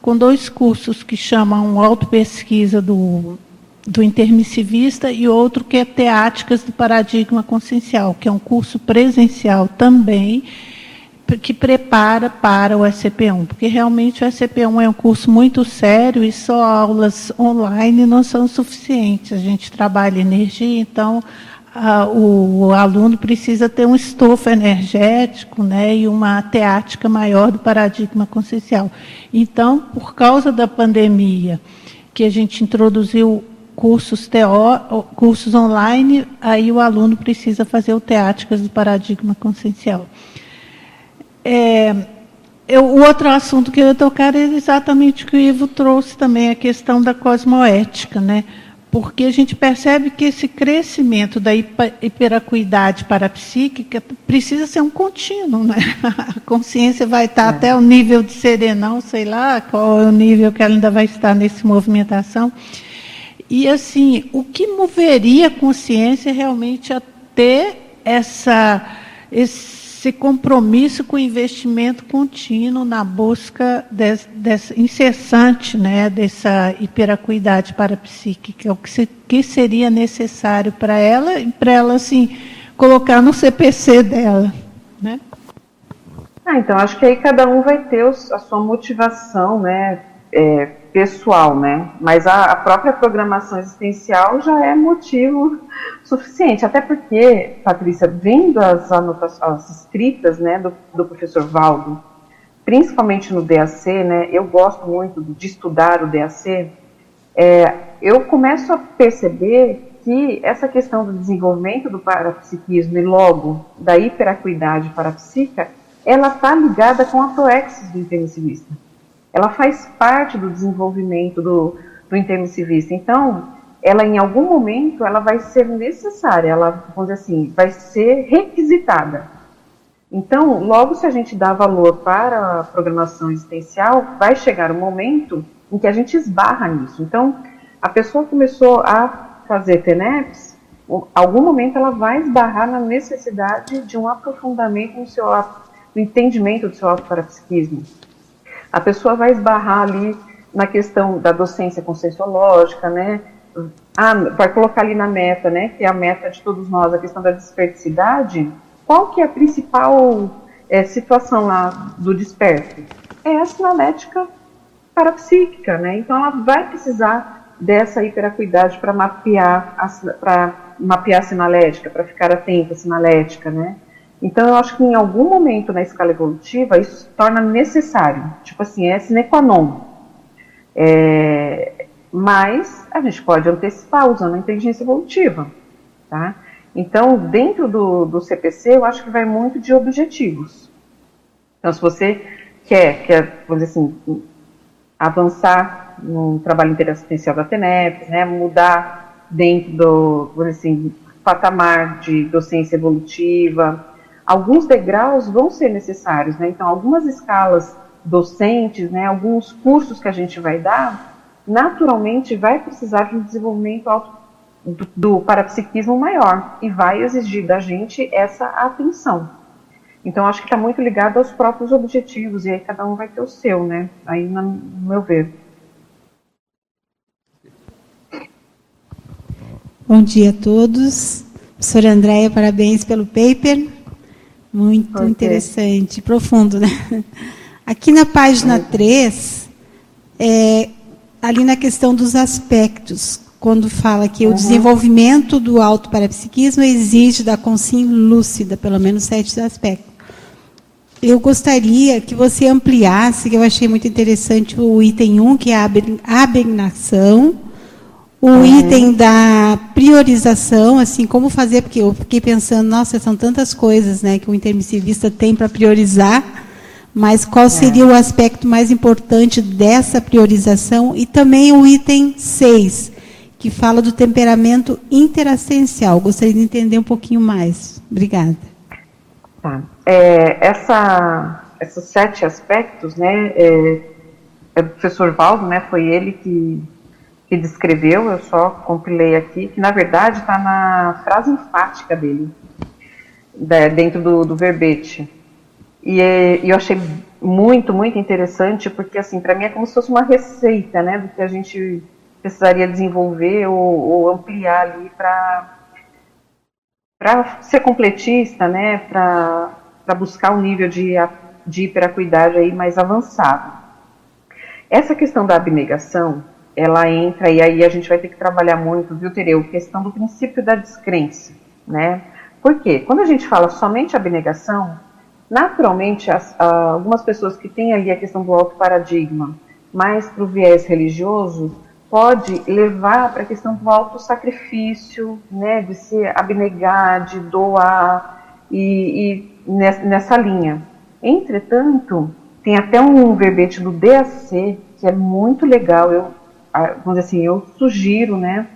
com dois cursos que chamam Autopesquisa do, do Intermissivista e outro que é Teáticas do Paradigma Consciencial, que é um curso presencial também, que prepara para o SCP-1, porque realmente o SCP-1 é um curso muito sério e só aulas online não são suficientes. A gente trabalha energia, então a, o, o, aluno precisa ter um estofo energético né, e uma teática maior do paradigma consciencial. Então, por causa da pandemia, que a gente introduziu cursos, teó, cursos online, aí o aluno precisa fazer o teáticas do paradigma consciencial. É, eu, o outro assunto que eu ia tocar é exatamente o que o Ivo trouxe também, a questão da cosmoética, né? porque a gente percebe que esse crescimento da hiperacuidade parapsíquica precisa ser um contínuo. Né? A consciência vai estar é. até o nível de serenão, sei lá qual é o nível que ela ainda vai estar nessa movimentação. E, assim, o que moveria a consciência realmente a ter essa, esse esse compromisso com o investimento contínuo na busca desse, desse incessante né, dessa hiperacuidade parapsíquica, o que, se, que seria necessário para ela e para ela assim, colocar no CPC dela. Né? Ah, então acho que aí cada um vai ter os, a sua motivação né, é, pessoal, né? Mas a, a, própria programação existencial já é motivo suficiente. Até porque, Patrícia, vendo as anotações, as escritas, né, do, do professor Valdo, principalmente no DAC, né? Eu gosto muito de estudar o DAC. É, eu começo a perceber que essa questão do desenvolvimento do parapsiquismo e logo da hiperacuidade parapsíquica, ela está ligada com a proexis do intermissivista ela faz parte do desenvolvimento do, do intermissivista. Então, ela em algum momento ela vai ser necessária, ela, vamos dizer assim, vai ser requisitada. Então, logo se a gente dá valor para a programação existencial, vai chegar um momento em que a gente esbarra nisso. Então, a pessoa começou a fazer TENEPS, algum momento ela vai esbarrar na necessidade de um aprofundamento no seu no entendimento do seu autoparapsiquismo a pessoa vai esbarrar ali na questão da docência conscienciológica, né? Ah, vai colocar ali na meta, né? Que é a meta de todos nós, a questão da desperticidade. Qual que é a principal é, situação lá do desperto? É a sinalética parapsíquica, né? Então ela vai precisar dessa hiperacuidade para mapear para mapear a sinalética, para ficar atenta à sinalética, né? Então, eu acho que em algum momento na escala evolutiva isso se torna necessário. Tipo assim, é sine qua non. É, mas a gente pode antecipar usando a inteligência evolutiva. Tá? Então, dentro do, do CPC, eu acho que vai muito de objetivos. Então, se você quer, quer vamos dizer assim, avançar no trabalho interassistencial da TENEP, né, mudar dentro do, vamos dizer assim, patamar de docência evolutiva, alguns degraus vão ser necessários, né? Então, algumas escalas docentes, né, alguns cursos que a gente vai dar, naturalmente vai precisar de um desenvolvimento do, do parapsiquismo maior e vai exigir da gente essa atenção. Então, acho que está muito ligado aos próprios objetivos, e aí cada um vai ter o seu, né? Aí, no meu ver. Bom dia a todos. Professora Andréia, parabéns pelo paper. Muito okay. interessante, profundo, né? Aqui na página 3, é, ali na questão dos aspectos, quando fala que uhum. o desenvolvimento do autoparapsiquismo exige da consciência lúcida, pelo menos sete aspectos. Eu gostaria que você ampliasse, que eu achei muito interessante o item 1, que é a abnegação, o uhum. item da priorização, assim, como fazer, porque eu fiquei pensando, nossa, são tantas coisas né, que o intermissivista tem para priorizar, mas qual é. seria é. o aspecto mais importante dessa priorização? E também o item 6, que fala do temperamento interassencial. Gostaria de entender um pouquinho mais. Obrigada. Tá. É, essa, esses sete aspectos, né, é, é o professor Valdo, né, foi ele que que descreveu, eu só compilei aqui, que na verdade está na frase enfática dele, dentro do, do verbete. E, e, eu achei muito, muito interessante, porque assim, para mim é como se fosse uma receita, né, do que a gente precisaria desenvolver ou, ou ampliar ali para para ser completista, né, para buscar um nível de de hiperacuidade aí mais avançado. Essa questão da abnegação, ela entra, e aí a gente vai ter que trabalhar muito, viu, Tereu, questão do princípio da descrença, né? Por quê? Quando a gente fala somente abnegação, naturalmente as, algumas pessoas que têm ali a questão do alto paradigma, mais para o viés religioso, pode levar para a questão do alto sacrifício, né, de se abnegar, de doar e, e nessa linha. Entretanto, tem até um verbete do DAC que é muito legal. Eu, vamos dizer assim, eu sugiro, né,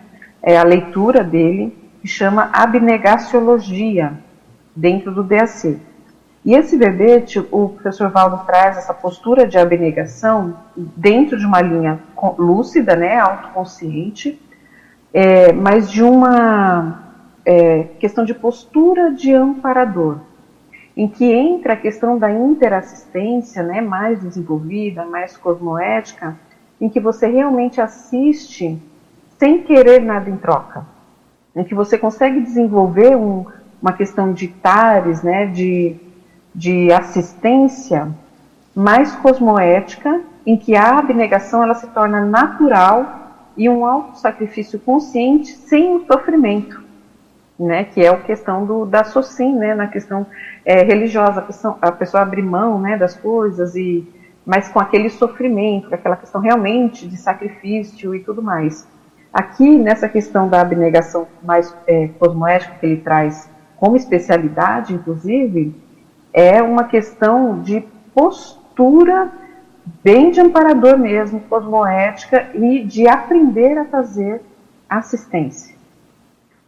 é a leitura dele que chama Abnegaciologia dentro do DAC. E esse verbete, o professor Valdo traz essa postura de abnegação dentro de uma linha lúcida, né, autoconsciente, é, mas de uma é, questão de postura de amparador, em que entra a questão da interassistência, né, mais desenvolvida, mais cosmoética, em que você realmente assiste sem querer nada em troca, em que você consegue desenvolver um, uma questão de tares, né, de de assistência mais cosmoética, em que a abnegação ela se torna natural e um auto-sacrifício consciente sem o sofrimento, né, que é a questão do, da socin, né, na questão é, religiosa, a pessoa, a pessoa abrir mão né, das coisas, e mas com aquele sofrimento, aquela questão realmente de sacrifício e tudo mais. Aqui, nessa questão da abnegação mais é, cosmoética que ele traz como especialidade, inclusive, é uma questão de postura bem de amparador mesmo, cosmoética e de aprender a fazer assistência.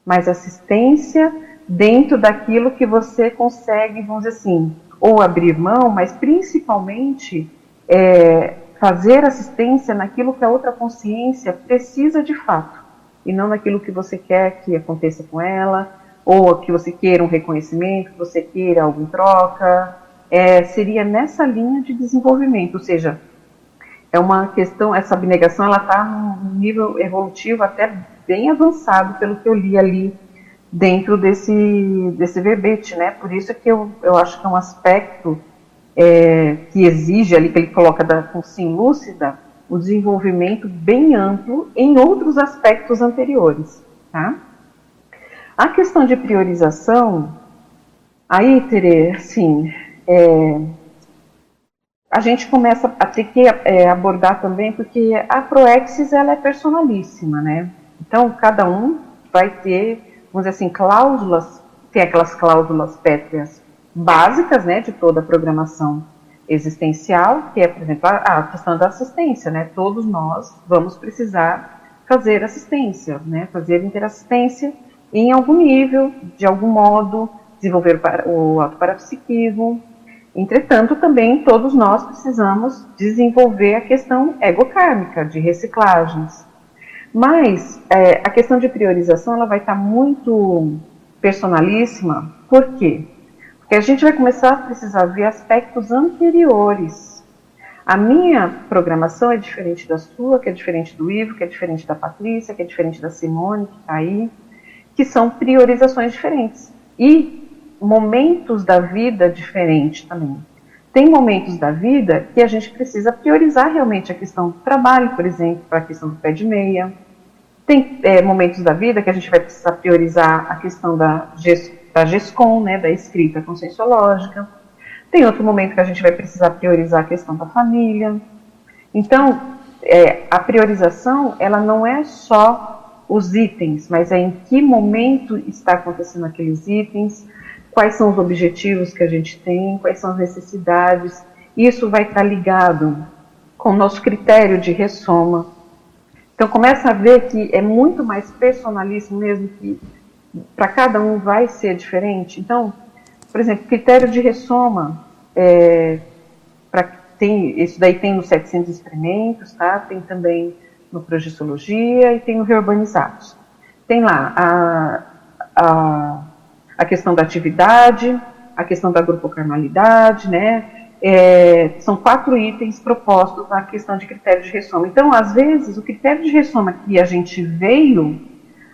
Mas assistência dentro daquilo que você consegue, vamos dizer assim, ou abrir mão, mas principalmente é, fazer assistência naquilo que a outra consciência precisa de fato, e não naquilo que você quer que aconteça com ela, ou que você queira um reconhecimento, que você queira algo em troca, é, seria nessa linha de desenvolvimento, ou seja, é uma questão, essa abnegação ela está num nível evolutivo até bem avançado, pelo que eu li ali dentro desse, desse verbete, né? Por isso que eu, eu acho que é um aspecto é, que exige ali, que ele coloca da consciência lúcida, o desenvolvimento bem amplo em outros aspectos anteriores, tá? A questão de priorização, aí, Tere, assim, é, a gente começa a ter que é, abordar também, porque a Proexis ela é personalíssima, né? Então, cada um vai ter, vamos dizer assim, cláusulas, tem aquelas cláusulas pétreas básicas, né, de toda a programação existencial, que é, por exemplo, a, questão da assistência, né? Todos nós vamos precisar fazer assistência, né? Fazer interassistência em algum nível, de algum modo, desenvolver o autoparapsiquismo. Entretanto, também todos nós precisamos desenvolver a questão egocármica, de reciclagens. Mas é, a questão de priorização ela vai estar muito personalíssima, por quê? Porque a gente vai começar a precisar ver aspectos anteriores. A minha programação é diferente da sua, que é diferente do Ivo, que é diferente da Patrícia, que é diferente da Simone, que está aí que são priorizações diferentes e momentos da vida diferentes também. Tem momentos da vida que a gente precisa priorizar realmente a questão do trabalho, por exemplo, para a questão do pé de meia. Tem é, momentos da vida que a gente vai precisar priorizar a questão da, da GESCOM, né, da escrita conscienciológica. Tem outro momento que a gente vai precisar priorizar a questão da família. Então, é, a priorização, ela não é só os itens, mas é em que momento está acontecendo aqueles itens, quais são os objetivos que a gente tem, quais são as necessidades. Isso vai estar ligado com o nosso critério de ressoma. Então começa a ver que é muito mais personalíssimo mesmo que para cada um vai ser diferente. Então, por exemplo, critério de ressoma, é, pra, tem, isso daí tem nos 700 experimentos, tá? Tem também no Progestologia e tem o Reurbanizados. Tem lá a, a, a questão da atividade, a questão da grupocarnalidade, né? É, são quatro itens propostos na questão de critério de ressoma. Então, às vezes, o critério de ressoma que a gente veio,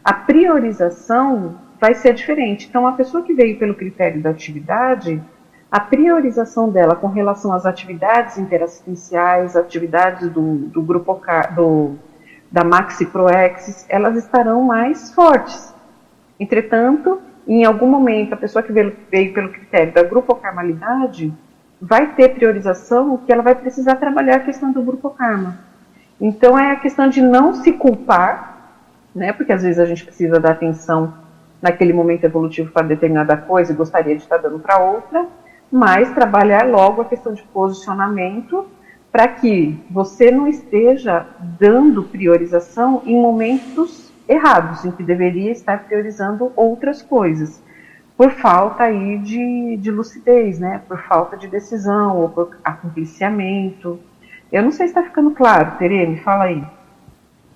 a priorização vai ser diferente. Então, a pessoa que veio pelo critério da atividade, a priorização dela com relação às atividades interassistenciais, atividades do, do grupo do, da Maxi Proex, elas estarão mais fortes. Entretanto, em algum momento, a pessoa que veio, veio pelo critério da grupocarmalidade vai ter priorização que ela vai precisar trabalhar a questão do grupo karma. Então, é a questão de não se culpar, né, porque às vezes a gente precisa dar atenção naquele momento evolutivo para determinada coisa e gostaria de estar dando para outra, mas trabalhar logo a questão de posicionamento para que você não esteja dando priorização em momentos errados, em que deveria estar priorizando outras coisas, por falta aí de, de lucidez, né? por falta de decisão ou por acompliciamento. Eu não sei se está ficando claro, Terene, fala aí.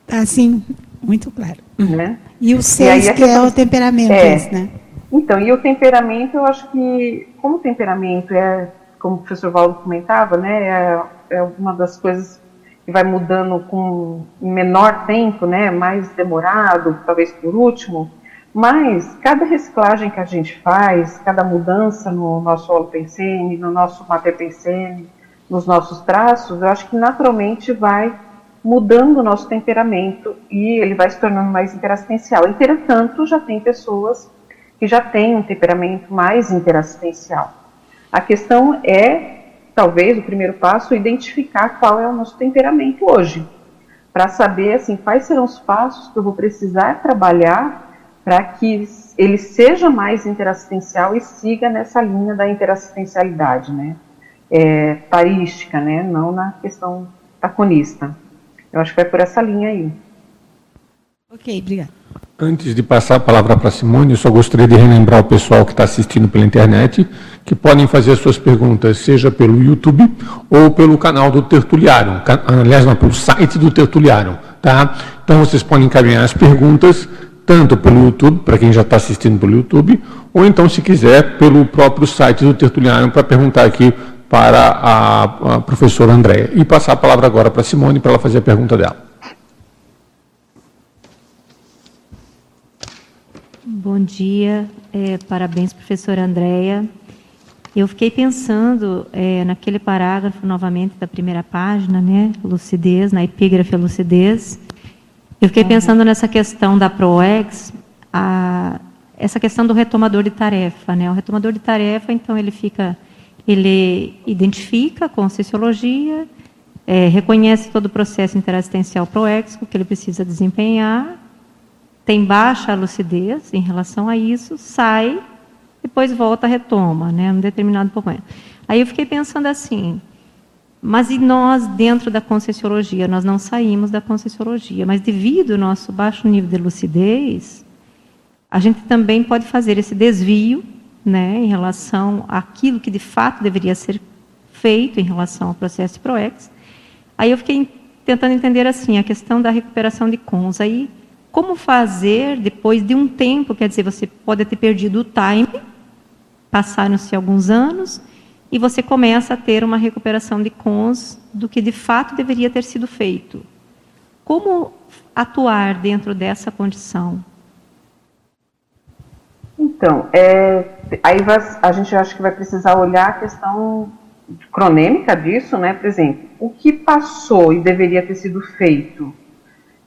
Tá sim, muito claro. Né? E o seis, que é o temperamento, é, né? Então, e o temperamento, eu acho que, como o temperamento é, como o professor Valdo comentava, né, é, é uma das coisas que vai mudando com menor tempo, né, mais demorado, talvez por último, mas cada reciclagem que a gente faz, cada mudança no nosso holopensene, no nosso materpensene, nos nossos traços, eu acho que naturalmente vai mudando o nosso temperamento e ele vai se tornando mais interassistencial. Entretanto, já tem pessoas que já tem um temperamento mais interassistencial. A questão é, talvez, o primeiro passo, identificar qual é o nosso temperamento hoje, para saber assim quais serão os passos que eu vou precisar trabalhar para que ele seja mais interassistencial e siga nessa linha da interassistencialidade, né? É, parística, né? Não na questão taconista. Eu acho que vai por essa linha aí. Ok, obrigada. Antes de passar a palavra para a Simone, eu só gostaria de relembrar o pessoal que está assistindo pela internet que podem fazer suas perguntas, seja pelo YouTube ou pelo canal do Tertuliário, aliás, não, pelo site do Tertuliário, tá? Então vocês podem encaminhar as perguntas tanto pelo YouTube, para quem já está assistindo pelo YouTube, ou então, se quiser, pelo próprio site do Tertuliário para perguntar aqui para a, a professora Andréia. E passar a palavra agora para a Simone para ela fazer a pergunta dela. Bom dia, é, parabéns, professora Andréia. Eu fiquei pensando é, naquele parágrafo, novamente, da primeira página, né, lucidez, na epígrafe lucidez. Eu fiquei pensando nessa questão da ProEx, a, essa questão do retomador de tarefa. Né? O retomador de tarefa, então, ele fica, ele identifica a conscienciologia, é, reconhece todo o processo interassistencial ProEx que ele precisa desempenhar, tem baixa lucidez em relação a isso, sai, depois volta, retoma, né, num determinado momento. Aí eu fiquei pensando assim, mas e nós dentro da conscienciologia? Nós não saímos da conscienciologia, mas devido ao nosso baixo nível de lucidez, a gente também pode fazer esse desvio, né, em relação àquilo que de fato deveria ser feito em relação ao processo PROEX. Aí eu fiquei tentando entender assim a questão da recuperação de cons. Aí como fazer depois de um tempo, quer dizer, você pode ter perdido o time, passaram-se alguns anos, e você começa a ter uma recuperação de cons do que de fato deveria ter sido feito. Como atuar dentro dessa condição? Então, é, aí vai, a gente acha que vai precisar olhar a questão cronêmica disso, né? Por exemplo, o que passou e deveria ter sido feito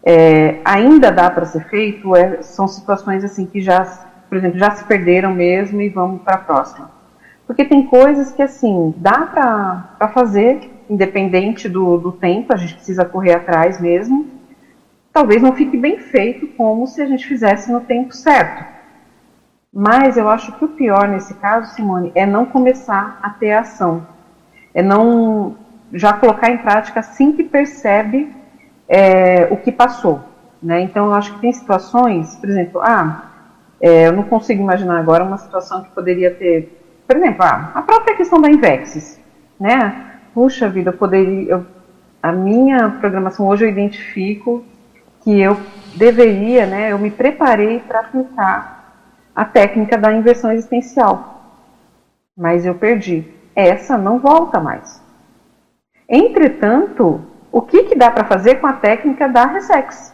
é, ainda dá para ser feito, é, são situações assim que já, por exemplo, já se perderam mesmo e vamos para a próxima. Porque tem coisas que assim, dá para fazer, independente do, do tempo, a gente precisa correr atrás mesmo. Talvez não fique bem feito como se a gente fizesse no tempo certo. Mas eu acho que o pior nesse caso, Simone, é não começar a ter ação. É não já colocar em prática assim que percebe é, o que passou. Né? Então, eu acho que tem situações, por exemplo, ah, é, eu não consigo imaginar agora uma situação que poderia ter, por exemplo, ah, a própria questão da Invexis. Né? Puxa vida, eu poderia. Eu, a minha programação hoje eu identifico que eu deveria, né, eu me preparei para aplicar a técnica da inversão existencial. Mas eu perdi. Essa não volta mais. Entretanto, o que, que dá para fazer com a técnica da Resex.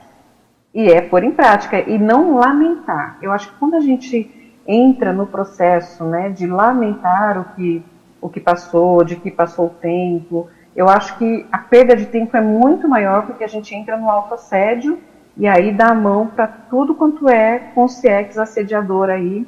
E é pôr em prática e não lamentar. Eu acho que quando a gente entra no processo né, de lamentar o que o que passou, de que passou o tempo. Eu acho que a perda de tempo é muito maior porque a gente entra no autoassédio e aí dá a mão para tudo quanto é consciex assediador aí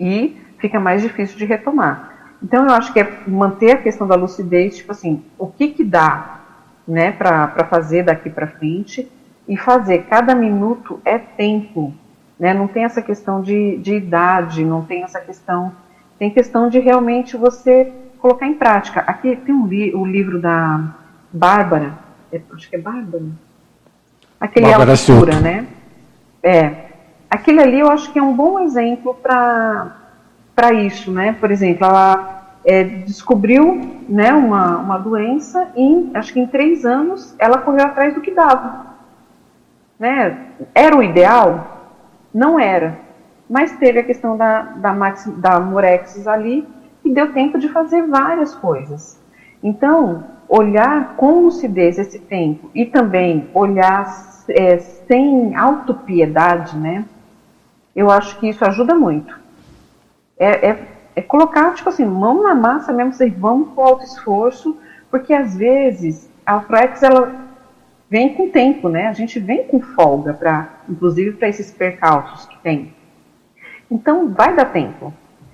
e fica mais difícil de retomar. Então eu acho que é manter a questão da lucidez, tipo assim, o que que dá, né, para fazer daqui para frente e fazer. Cada minuto é tempo, né? Não tem essa questão de, de idade, não tem essa questão, tem questão de realmente você colocar em prática. Aqui tem um li, o livro da Bárbara, é, acho que é Bárbara, aquele Bárbara altura, né? É, aquele ali eu acho que é um bom exemplo para para isso, né? Por exemplo, ela é, descobriu né, uma, uma doença e acho que em três anos ela correu atrás do que dava. Né? Era o ideal? Não era. Mas teve a questão da, da, Max, da Morexis ali e deu tempo de fazer várias coisas. Então, olhar com lucidez esse tempo e também olhar é, sem autopiedade, né? Eu acho que isso ajuda muito. É, é, é, colocar, tipo assim, mão na massa mesmo, vocês vão com alto esforço, porque às vezes a Flex, ela vem com tempo, né? A gente vem com folga, para, inclusive para esses percalços que tem. Então, vai dar tempo.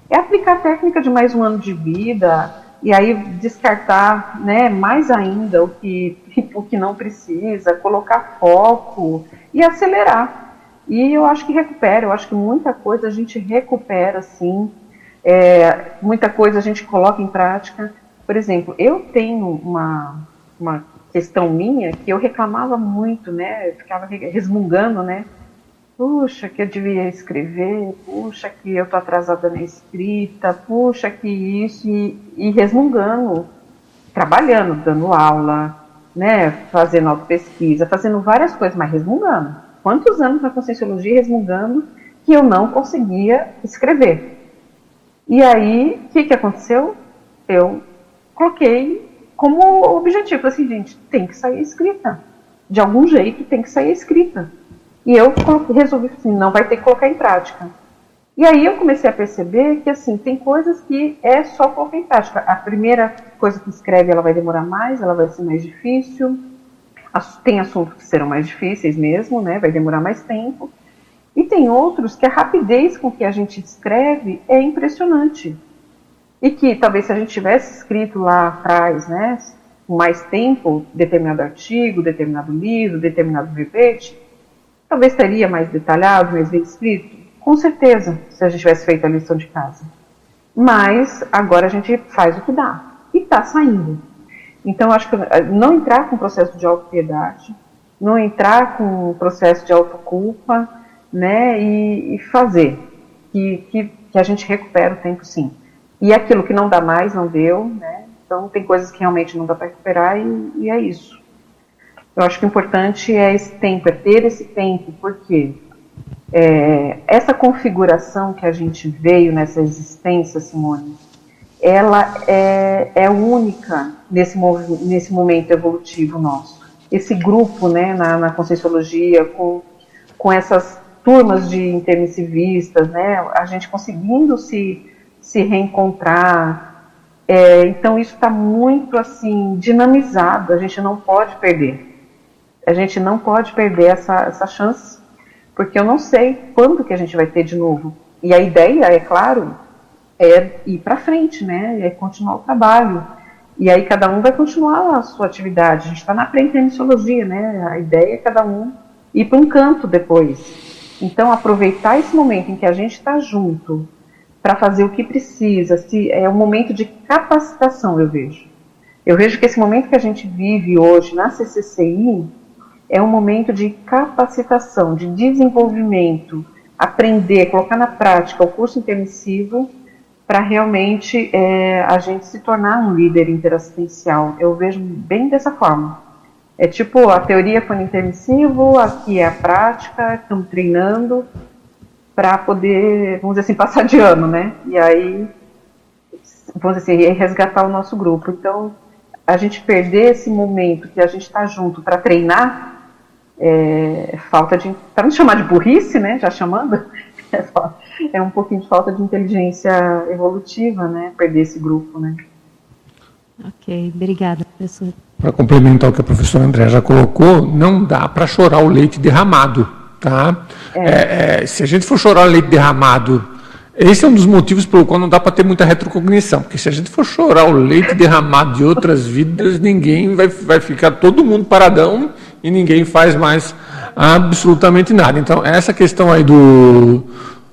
É aplicar a técnica de mais um ano de vida, e aí descartar né, mais ainda o que, o que não precisa, colocar foco e acelerar. E eu acho que recupera, eu acho que muita coisa a gente recupera, sim. É, muita coisa a gente coloca em prática. Por exemplo, eu tenho uma, uma questão minha que eu reclamava muito, né? Eu ficava resmungando, né? Puxa, que eu devia escrever, puxa, que eu tô atrasada na escrita, puxa, que isso, e, e resmungando, trabalhando, dando aula, né? Fazendo auto-pesquisa, fazendo várias coisas, mas resmungando quantos anos na Conscienciologia resmungando que eu não conseguia escrever. E aí, o que, que aconteceu? Eu coloquei como objetivo, assim, gente, tem que sair escrita. De algum jeito tem que sair escrita. E eu resolvi assim, não vai ter que colocar em prática. E aí eu comecei a perceber que assim, tem coisas que é só colocar em prática. A primeira coisa que escreve, ela vai demorar mais, ela vai ser mais difícil. Tem assuntos que serão mais difíceis mesmo, né? Vai demorar mais tempo. E tem outros que a rapidez com que a gente escreve é impressionante. E que talvez se a gente tivesse escrito lá atrás, né, mais tempo, determinado artigo, determinado livro, determinado verbete, talvez estaria mais detalhado, mais bem escrito. Com certeza, se a gente tivesse feito a lição de casa. Mas agora a gente faz o que dá. E está saindo. Então, acho que eh, não entrar com o processo de autopiedade, não entrar com o processo de autoculpa, né, e, e fazer, que, que, que, a gente recupera o tempo sim. E aquilo que não dá mais, não deu, né, então tem coisas que realmente não dá para recuperar e, e, é isso. Eu acho que o importante é esse tempo, é ter esse tempo, porque é, essa configuração que a gente veio nessa existência, Simone, ela é, é única nesse, nesse momento evolutivo nosso. Esse grupo, né, na, na com, com essas turmas de intermissivistas, né, a gente conseguindo se, se reencontrar. É, então isso está muito assim dinamizado, a gente não pode perder. A gente não pode perder essa, essa chance, porque eu não sei quando que a gente vai ter de novo. E a ideia, é claro, é ir para frente, né? É continuar o trabalho. E aí cada um vai continuar a sua atividade. A gente está na pré-intermissiologia, né? A ideia é cada um ir para um canto depois. Então aproveitar esse momento em que a gente está junto para fazer o que precisa, se é um momento de capacitação, eu vejo. Eu vejo que esse momento que a gente vive hoje na CCCI é um momento de capacitação, de desenvolvimento, aprender, colocar na prática o curso intermissivo para realmente é, a gente se tornar um líder interassistencial. Eu vejo bem dessa forma. É tipo, a teoria foi no intermissivo, aqui é a prática, estamos treinando para poder, vamos dizer assim, passar de ano, né? E aí, vamos dizer assim, resgatar o nosso grupo. Então, a gente perder esse momento que a gente está junto para treinar, é, falta de, para não chamar de burrice, né? Já chamando, é um pouquinho de falta de inteligência evolutiva, né? Perder esse grupo, né? Ok, obrigada, professor. Para complementar o que a professora André já colocou, não dá para chorar o leite derramado, tá? É. É, é, se a gente for chorar o leite derramado, esse é um dos motivos pelo qual não dá para ter muita retrocognição, porque se a gente for chorar o leite derramado de outras vidas, ninguém vai, vai ficar todo mundo paradão e ninguém faz mais absolutamente nada. Então, essa questão aí do,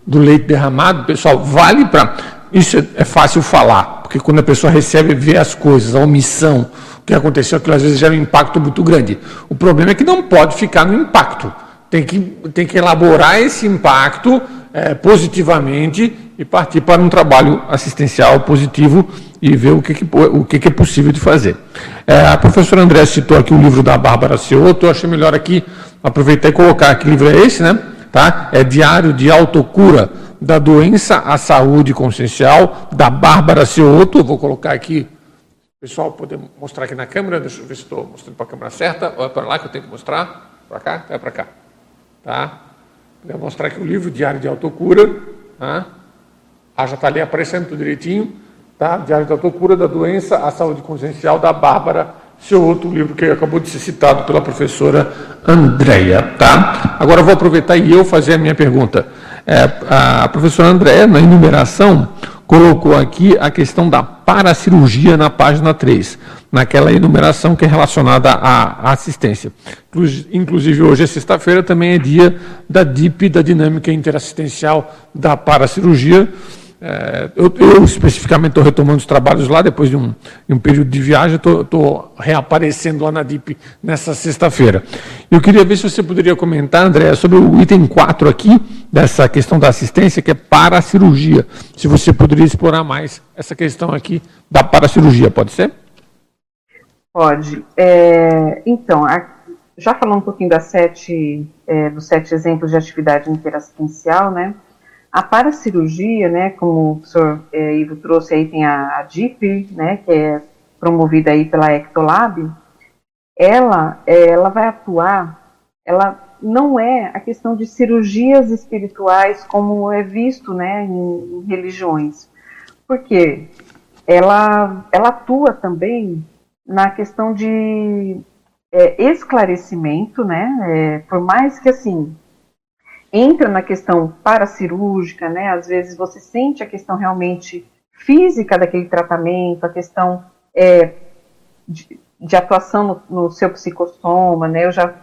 do leite derramado, pessoal, vale para. Isso é, é fácil falar, porque quando a pessoa recebe, vê as coisas, a omissão, o que aconteceu, aquilo às vezes gera um impacto muito grande. O problema é que não pode ficar no impacto. Tem que, tem que elaborar esse impacto é, positivamente e partir para um trabalho assistencial positivo e ver o que, que o que, que, é possível de fazer. É, a professora André citou aqui o livro da Bárbara Cioto, eu achei melhor aqui aproveitar e colocar que livro é esse, né? Tá? É Diário de Autocura da Doença à Saúde Consciencial, da Bárbara Cioto. Vou colocar aqui, pessoal, poder mostrar aqui na câmera, deixa eu ver se estou mostrando para a câmera certa, ou é para lá que eu tenho que mostrar? Para cá? É para cá. Tá? Vou mostrar aqui o livro Diário de Autocura. Tá? Ah, já está ali aparecendo tudo direitinho. Tá? Diário de Autocura da Doença à Saúde Consciencial, da Bárbara seu outro livro que acabou de ser citado pela professora Andréia. Tá? Agora vou aproveitar e eu fazer a minha pergunta. É, a professora Andréia, na enumeração, colocou aqui a questão da paracirurgia na página 3, naquela enumeração que é relacionada à assistência. Inclusive, hoje é sexta-feira, também é dia da DIP, da Dinâmica Interassistencial da Paracirurgia. É, eu, eu, especificamente estou retomando os trabalhos lá, depois de um, de um período de viagem, estou reaparecendo lá na DIP nessa sexta-feira. Eu queria ver se você poderia comentar, André, sobre o item 4 aqui, dessa questão da assistência, que é para a cirurgia. Se você poderia explorar mais essa questão aqui da paracirurgia, pode ser? Pode. É, então, já falando um pouquinho sete, é, dos sete exemplos de atividade interassistencial, né? A paracirurgia, né, como o professor é, Ivo trouxe aí, tem a, a DIP, né, que é promovida aí pela Ectolab, ela, é, ela vai atuar, ela não é a questão de cirurgias espirituais como é visto, né, em, em religiões, porque ela, ela atua também na questão de é, esclarecimento, né, é, por mais que assim entra na questão paracirúrgica, né? Às vezes você sente a questão realmente física daquele tratamento, a questão é, de, de, atuação no, no, seu psicossoma, né? Eu já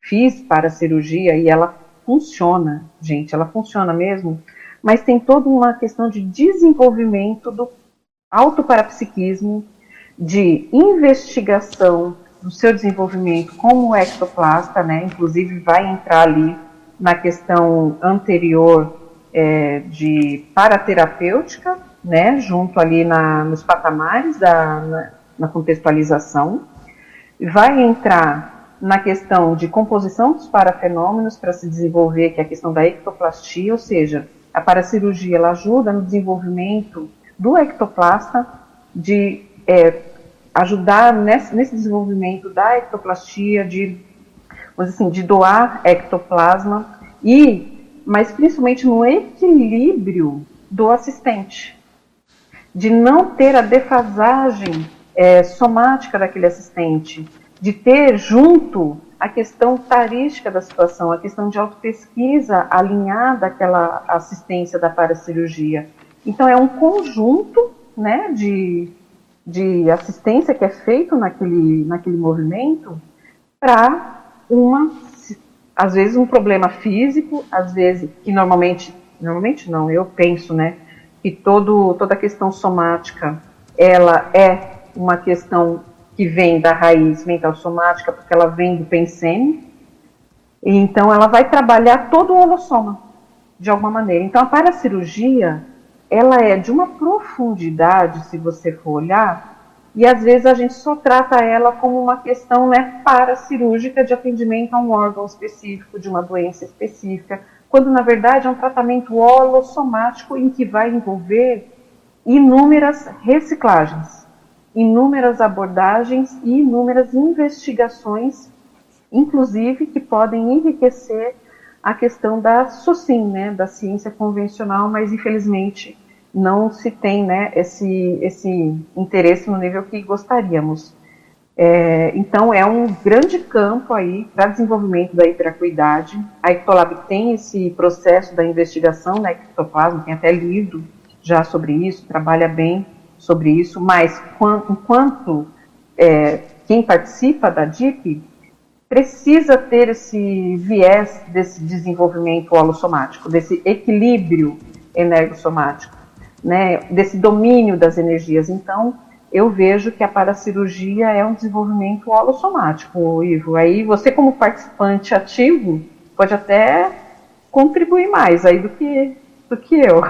fiz paracirurgia e ela funciona, gente, ela funciona mesmo, mas tem toda uma questão de desenvolvimento do autoparapsiquismo, de investigação do seu desenvolvimento como ectoplasta, né? Inclusive vai entrar ali na questão anterior é, de paraterapêutica, né, junto ali na, nos patamares da na, na contextualização, vai entrar na questão de composição dos parafenômenos para se desenvolver, que é a questão da ectoplastia, ou seja, a paracirurgia ela ajuda no desenvolvimento do ectoplasta, de é, ajudar nesse, nesse desenvolvimento da ectoplastia, de assim, de doar ectoplasma e, mas principalmente no equilíbrio do assistente, de não ter a defasagem é, somática daquele assistente, de ter junto a questão tarística da situação, a questão de autopesquisa alinhada àquela assistência da paracirurgia. Então é um conjunto né, de, de assistência que é feito naquele, naquele movimento para uma, às vezes um problema físico, às vezes, que normalmente, normalmente não, eu penso, né, que todo, toda a questão somática, ela é uma questão que vem da raiz mental somática, porque ela vem do pensene, e então ela vai trabalhar todo o holossoma, de alguma maneira. Então a paracirurgia, ela é de uma profundidade, se você for olhar, e às vezes a gente só trata ela como uma questão né, paracirúrgica de atendimento a um órgão específico, de uma doença específica, quando na verdade é um tratamento holossomático em que vai envolver inúmeras reciclagens, inúmeras abordagens e inúmeras investigações, inclusive que podem enriquecer a questão da SOCIM, né, da ciência convencional, mas infelizmente não se tem né, esse, esse interesse no nível que gostaríamos. É, então, é um grande campo aí para desenvolvimento da hiperacuidade. A Ectolab tem esse processo da investigação né, ectoplasma, tem até livro já sobre isso, trabalha bem sobre isso, mas enquanto é, quem participa da DIP precisa ter esse viés desse desenvolvimento holossomático, desse equilíbrio energossomático, né, desse domínio das energias. Então, eu vejo que a paracirurgia é um desenvolvimento holossomático, Ivo. Aí você, como participante ativo, pode até contribuir mais aí do que, do que eu.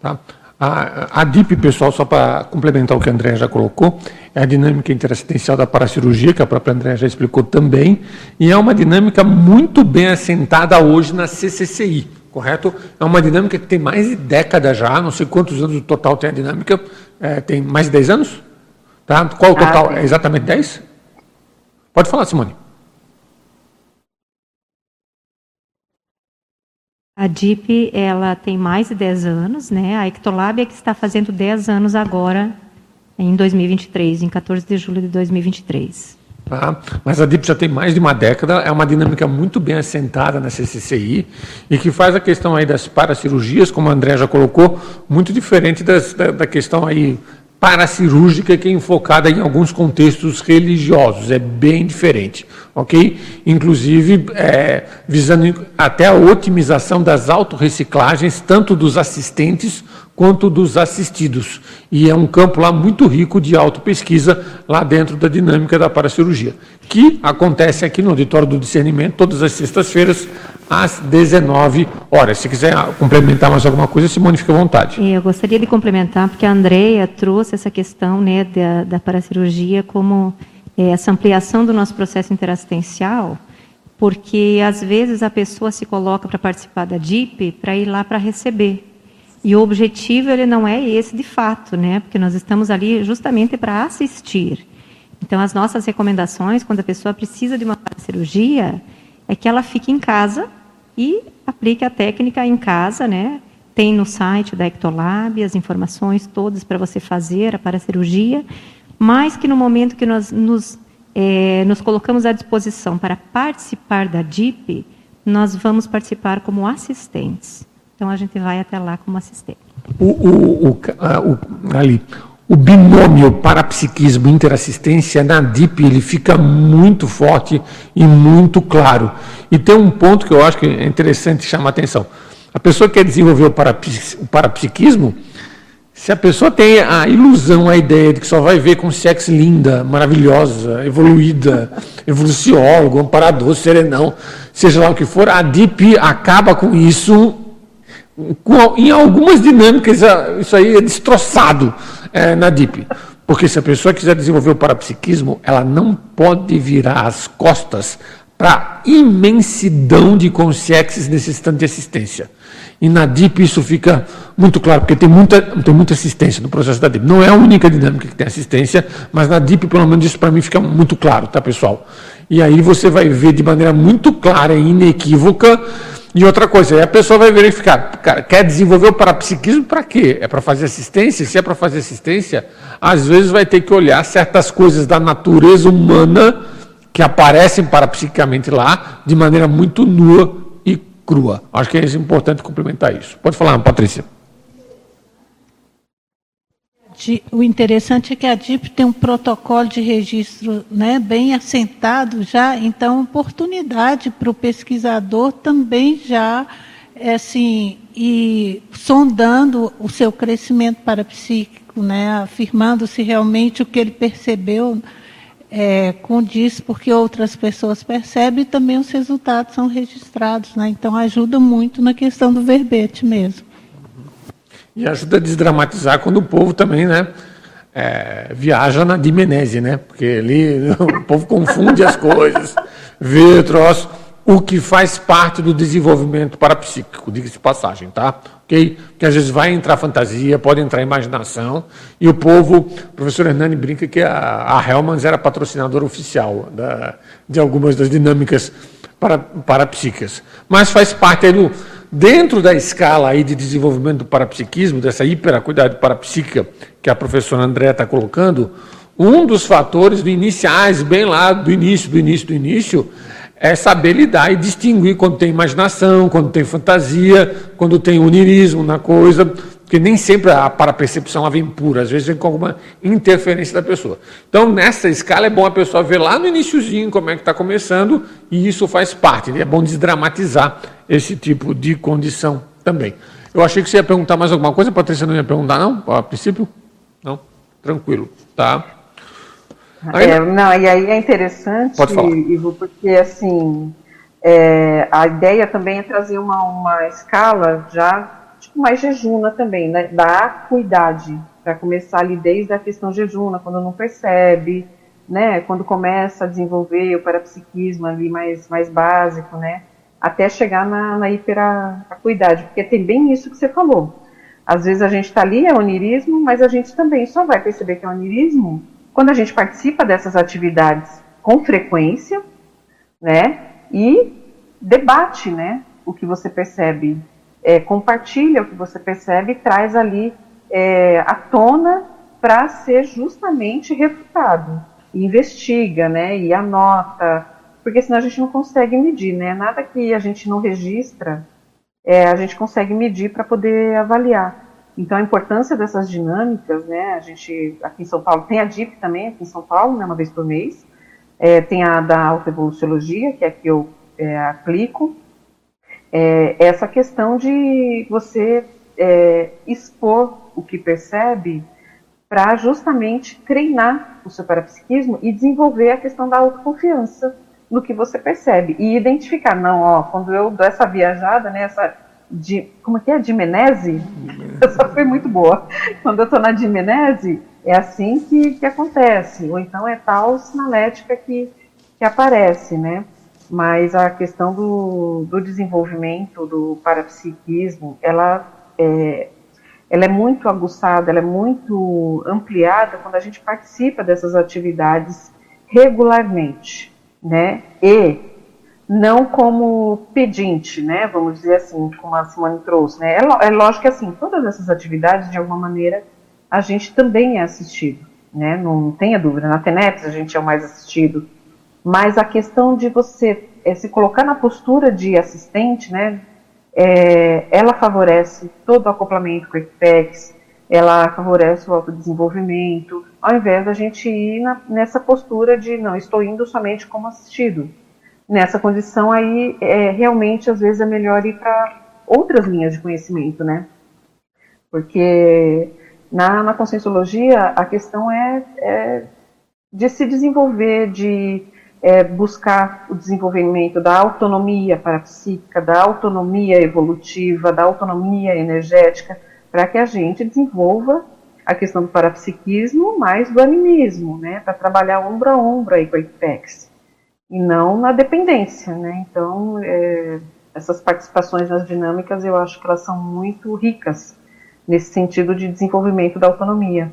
Tá. A, a DIP, pessoal, só para complementar o que a André já colocou, é a dinâmica interassistencial da paracirurgia, que a própria André já explicou também, e é uma dinâmica muito bem assentada hoje na CCCI, correto? É uma dinâmica que tem mais de década já, não sei quantos anos o total tem a dinâmica, é, tem mais de 10 anos? Tá? Qual o ah, total? Ah, é exatamente 10? Pode falar, Simone. A DIP ela tem mais de 10 anos, né? A Ectolab é que está fazendo 10 anos agora, em 2023, em 14 de julho de 2023. Tá? Mas a DIP já tem mais de uma década, é uma dinâmica muito bem assentada na CCCI e que faz a questão aí das paracirurgias, como a André já colocou, muito diferente das, da, da questão aí paracirúrgica que é enfocada em alguns contextos religiosos, é bem diferente, ok? Inclusive é, visando até a otimização das autorreciclagens, tanto dos assistentes quanto dos assistidos. E é um campo lá muito rico de autopesquisa lá dentro da dinâmica da paracirurgia, que acontece aqui no Auditório do Discernimento todas as sextas-feiras às 19 horas. Se quiser complementar mais alguma coisa, Simone, fica à vontade. Eu gostaria de complementar, porque a Andrea trouxe essa questão né, da, da paracirurgia como é, essa ampliação do nosso processo interassistencial, porque às vezes a pessoa se coloca para participar da DIP para ir lá para receber. E o objetivo ele não é esse de fato, né? Porque nós estamos ali justamente para assistir. Então, as nossas recomendações, quando a pessoa precisa de uma cirurgia, é que ela fique em casa e aplique a técnica em casa, né? Tem no site da Ectolab as informações todas para você fazer a paracirurgia, mas que no momento que nós nos, é, nos colocamos à disposição para participar da DIP, nós vamos participar como assistentes. Então a gente vai até lá como assistente. O, o, o, o ali, o binômio parapsiquismo interassistência na DIP ele fica muito forte e muito claro. E tem um ponto que eu acho que é interessante chamar a atenção. A pessoa que quer desenvolver o, o parapsiquismo, se a pessoa tem a ilusão, a ideia de que só vai ver com sexo linda, maravilhosa, evoluída, evoluciólogo, amparador, serenão, seja lá o que for, a DIP acaba com isso. Com, em algumas dinâmicas, isso aí é destroçado é, na DIP. Porque se a pessoa quiser desenvolver o parapsiquismo, ela não pode virar as costas para imensidão de consciências necessitando de assistência. E na DIP isso fica muito claro, porque tem muita, tem muita assistência no processo da DIP. Não é a única dinâmica que tem assistência, mas na DIP, pelo menos, isso para mim fica muito claro, tá, pessoal? E aí você vai ver de maneira muito clara e inequívoca e outra coisa, aí a pessoa vai verificar, cara, quer desenvolver o parapsiquismo para quê? É para fazer assistência? Se é para fazer assistência, às vezes vai ter que olhar certas coisas da natureza humana que aparecem parapsiquicamente lá de maneira muito nua e crua. Acho que é importante complementar isso. Pode falar, Patrícia o interessante é que a DIP tem um protocolo de registro né, bem assentado já, então oportunidade para o pesquisador também já é assim, e sondando o seu crescimento parapsíquico, né, afirmando se realmente o que ele percebeu é, condiz porque outras pessoas percebem e também os resultados são registrados. Né, então ajuda muito na questão do verbete mesmo. E ajuda a desdramatizar quando o povo também, né? É, viaja na Dimenese, né? Porque ali o povo confunde as coisas, vê troço, o que faz parte do desenvolvimento parapsíquico, diga-se de passagem, tá? Ok? Que às vezes vai entrar fantasia, pode entrar imaginação, e o povo, o professor Hernani brinca que a, a Hellmans era patrocinadora oficial da, de algumas das dinâmicas para, parapsíquicas. Mas faz parte aí do, dentro da escala aí de desenvolvimento do parapsiquismo, dessa hiperacuidade parapsíquica que a professora André está colocando, um dos fatores do iniciais, bem lá do início, do início, do início, é saber lidar e distinguir quando tem imaginação, quando tem fantasia, quando tem unirismo na coisa, porque nem sempre a parapercepção vem pura, às vezes vem com alguma interferência da pessoa. Então, nessa escala, é bom a pessoa ver lá no iníciozinho como é que está começando, e isso faz parte. É bom desdramatizar esse tipo de condição também. Eu achei que você ia perguntar mais alguma coisa, Patrícia não ia perguntar, não? A princípio? Não? Tranquilo, tá? É, não, e aí é interessante, Ivo, porque assim, é, a ideia também é trazer uma, uma escala já, tipo, mais jejuna também, né, da acuidade, para começar ali desde a questão jejuna, quando não percebe, né, quando começa a desenvolver o parapsiquismo ali mais, mais básico, né, até chegar na, na hiperacuidade, porque tem bem isso que você falou. Às vezes a gente está ali, é onirismo, mas a gente também só vai perceber que é onirismo quando a gente participa dessas atividades com frequência, né, e debate, né, o que você percebe, é, compartilha o que você percebe e traz ali é, à tona para ser justamente refutado, investiga, né, e anota, porque senão a gente não consegue medir, né, nada que a gente não registra, é, a gente consegue medir para poder avaliar. Então, a importância dessas dinâmicas, né, a gente, aqui em São Paulo, tem a DIP também, aqui em São Paulo, né, uma vez por mês, é, tem a da autoevoluciologia, que é a que eu é, aplico, é, essa questão de você é, expor o que percebe para justamente treinar o seu parapsiquismo e desenvolver a questão da autoconfiança no que você percebe e identificar, não, ó, quando eu dou essa viajada, né, essa de, como é que é? Dimenese? Essa foi muito boa. Quando eu estou na dimenese, é assim que, que acontece. Ou então é tal sinalética que, que aparece, né? Mas a questão do, do desenvolvimento do parapsiquismo, ela é, ela é muito aguçada, ela é muito ampliada quando a gente participa dessas atividades regularmente, né? E não como pedinte, né? Vamos dizer assim, como a Simone trouxe, né? É, é lógico que assim, todas essas atividades, de alguma maneira, a gente também é assistido, né? Não tenha dúvida. Na TENEPS a gente é o mais assistido, mas a questão de você é, se colocar na postura de assistente, né? É, ela favorece todo o acoplamento com o Equipex, ela favorece o autodesenvolvimento, ao invés da gente ir na, nessa postura de não, estou indo somente como assistido nessa condição aí é, realmente às vezes é melhor ir para outras linhas de conhecimento, né? Porque na, na conscienciologia a questão é, é de se desenvolver, de é, buscar o desenvolvimento da autonomia parapsíquica, da autonomia evolutiva, da autonomia energética, para que a gente desenvolva a questão do parapsiquismo mais do animismo, né? Para trabalhar ombro a ombro aí com a IPEX e não na dependência, né? Então, é, essas participações nas dinâmicas eu acho que elas são muito ricas nesse sentido de desenvolvimento da autonomia.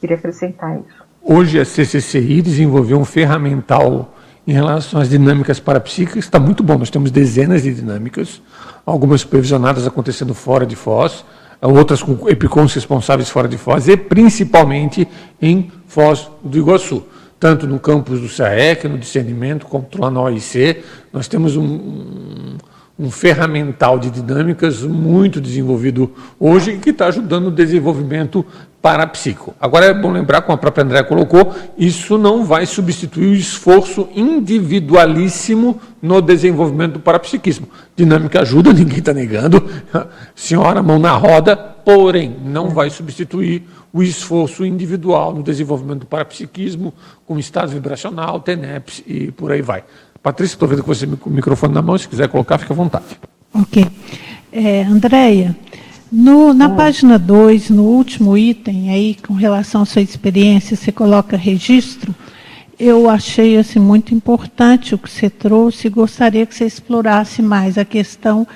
Queria acrescentar isso. Hoje a CCCI desenvolveu um ferramental em relação às dinâmicas parapsíquicas, está muito bom. Nós temos dezenas de dinâmicas, algumas supervisionadas acontecendo fora de Foz, outras com epicons responsáveis fora de Foz e principalmente em Foz do Iguaçu tanto no campus do SAEC, no discernimento, quanto lá na OIC. Nós temos um, um, ferramental de dinâmicas muito desenvolvido hoje que está ajudando o desenvolvimento parapsíquico. Agora é bom lembrar, como a própria André colocou, isso não vai substituir o esforço individualíssimo no desenvolvimento do parapsiquismo. Dinâmica ajuda, ninguém está negando. Senhora, mão na roda, porém, não vai substituir o esforço individual no desenvolvimento do parapsiquismo, com estado vibracional, TENEPS e por aí vai. Patrícia, estou vendo que você com o microfone na mão, se quiser colocar, fica à vontade. Ok. É, Andréia, na oh. página 2, no último item, aí, com relação à sua experiência, você coloca registro. Eu achei assim, muito importante o que você trouxe e gostaria que você explorasse mais a questão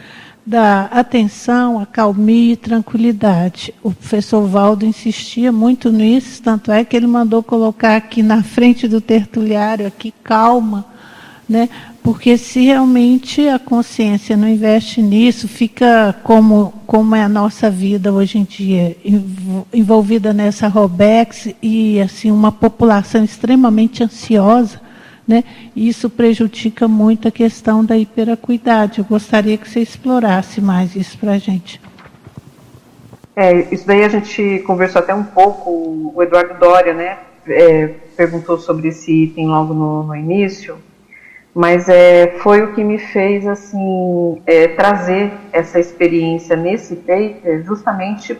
da atenção, acalmia e tranquilidade. O professor Valdo insistia muito nisso, tanto é que ele mandou colocar aqui na frente do tertuliário, aqui, calma, né? Porque se realmente a consciência não investe nisso, fica como, como é a nossa vida hoje em dia, envolvida nessa Robex e assim uma população extremamente ansiosa, né? Isso prejudica muito a questão da hiperacuidade. Eu gostaria que você explorasse mais isso para a gente. É, isso daí a gente conversou até um pouco, o Eduardo Doria, né? É, perguntou sobre esse item logo no, no início mas é, foi o que me fez assim é, trazer essa experiência nesse paper, justamente.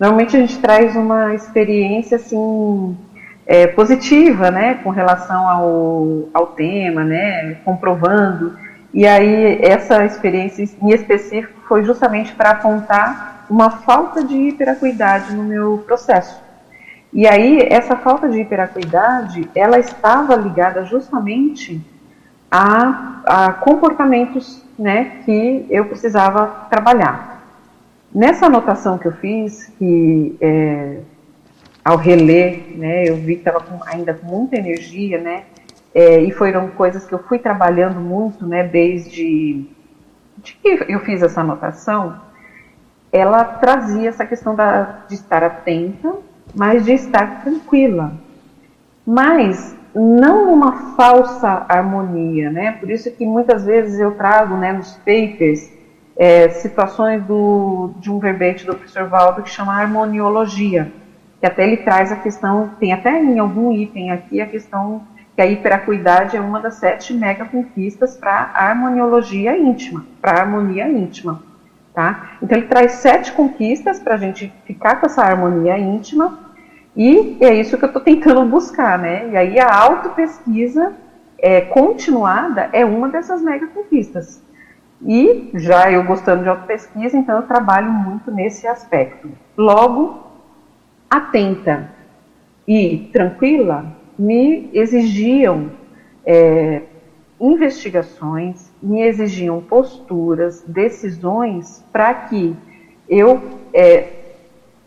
Normalmente a gente traz uma experiência assim é, positiva, né, com relação ao, ao tema, né, comprovando. E aí essa experiência em específico foi justamente para apontar uma falta de hiperacuidade no meu processo. E aí essa falta de hiperacuidade, ela estava ligada justamente a, a comportamentos né, que eu precisava trabalhar. Nessa anotação que eu fiz, que é, ao reler, né, eu vi que estava ainda com muita energia, né, é, e foram coisas que eu fui trabalhando muito, né, desde de que eu fiz essa anotação, ela trazia essa questão da, de estar atenta, mas de estar tranquila. Mas não uma falsa harmonia, né? Por isso que muitas vezes eu trago, né, nos papers, é, situações do, de um verbete do professor Valdo que chama harmoniologia, que até ele traz a questão, tem até em algum item aqui a questão que a hiperacuidade é uma das sete mega conquistas para a harmoniologia íntima, para a harmonia íntima, tá? Então ele traz sete conquistas para a gente ficar com essa harmonia íntima e é isso que eu estou tentando buscar, né? E aí a autopesquisa é, continuada é uma dessas mega conquistas. E já eu gostando de autopesquisa, então eu trabalho muito nesse aspecto. Logo, atenta e tranquila me exigiam é, investigações, me exigiam posturas, decisões para que eu é,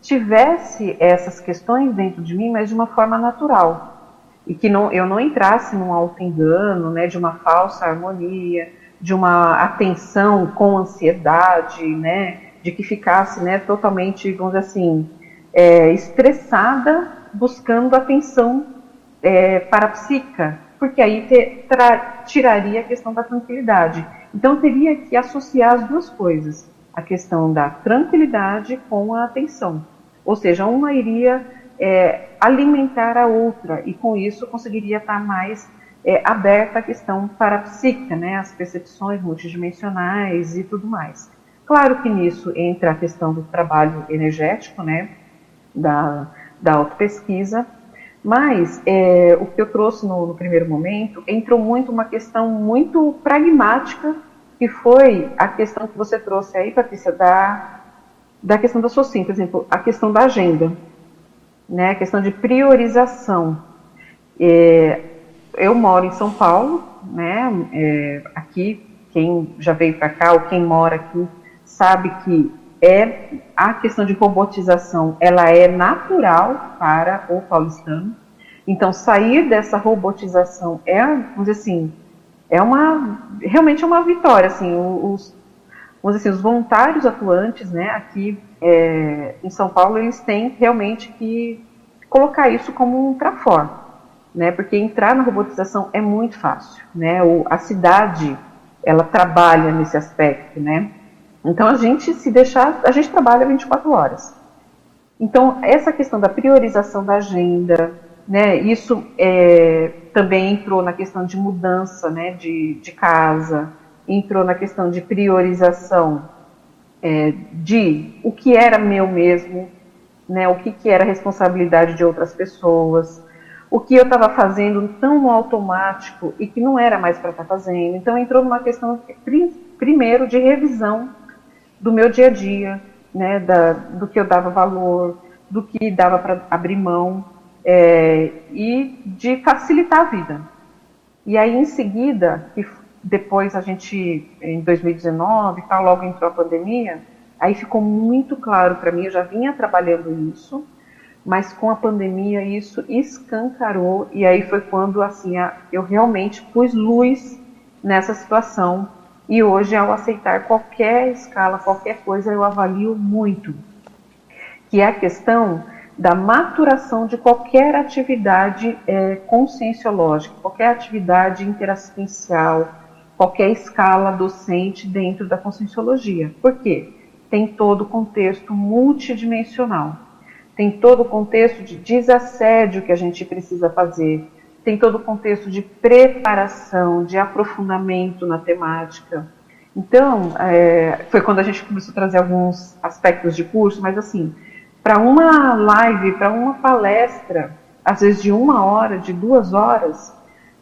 tivesse essas questões dentro de mim, mas de uma forma natural. E que não, eu não entrasse num auto-engano, né, de uma falsa harmonia, de uma atenção com ansiedade, né, de que ficasse né, totalmente, vamos dizer assim, é, estressada, buscando atenção é, parapsíquica, porque aí te, tra, tiraria a questão da tranquilidade. Então, teria que associar as duas coisas a questão da tranquilidade com a atenção. Ou seja, uma iria é, alimentar a outra e com isso conseguiria estar mais é, aberta à questão parapsíquica, né, as percepções multidimensionais e tudo mais. Claro que nisso entra a questão do trabalho energético, né, da, da autopesquisa, mas é, o que eu trouxe no, no, primeiro momento entrou muito uma questão muito pragmática que foi a questão que você trouxe aí, Patrícia, da, da questão da SOCIM, por exemplo, a questão da agenda, né, a questão de priorização. É, eu moro em São Paulo, né, é, aqui, quem já veio para cá ou quem mora aqui sabe que é a questão de robotização, ela é natural para o paulistano. Então, sair dessa robotização é, vamos dizer assim, é uma realmente é uma vitória assim os vamos dizer assim, os voluntários atuantes né aqui é, em São Paulo eles têm realmente que colocar isso como um trafor né porque entrar na robotização é muito fácil né o, a cidade ela trabalha nesse aspecto né. Então a gente se deixar a gente trabalha 24 horas. Então essa questão da priorização da agenda né, isso é, também entrou na questão de mudança né, de, de casa, entrou na questão de priorização é, de o que era meu mesmo, né, o que, que era responsabilidade de outras pessoas, o que eu estava fazendo tão automático e que não era mais para estar tá fazendo. Então entrou numa questão primeiro de revisão do meu dia a dia, né, da, do que eu dava valor, do que dava para abrir mão é, e de facilitar a vida. E aí, em seguida, que depois a gente, em 2019, tá, logo entrou a pandemia, aí ficou muito claro para mim, eu já vinha trabalhando isso, mas com a pandemia isso escancarou, e aí foi quando assim, eu realmente pus luz nessa situação. E hoje, ao aceitar qualquer escala, qualquer coisa, eu avalio muito. Que é a questão da maturação de qualquer atividade é, conscienciológica, qualquer atividade interassistencial, qualquer escala docente dentro da conscienciologia. Por quê? Tem todo o contexto multidimensional, tem todo o contexto de desassédio que a gente precisa fazer, tem todo o contexto de preparação, de aprofundamento na temática. Então, é, foi quando a gente começou a trazer alguns aspectos de curso, mas assim, para uma live, para uma palestra, às vezes de uma hora, de duas horas,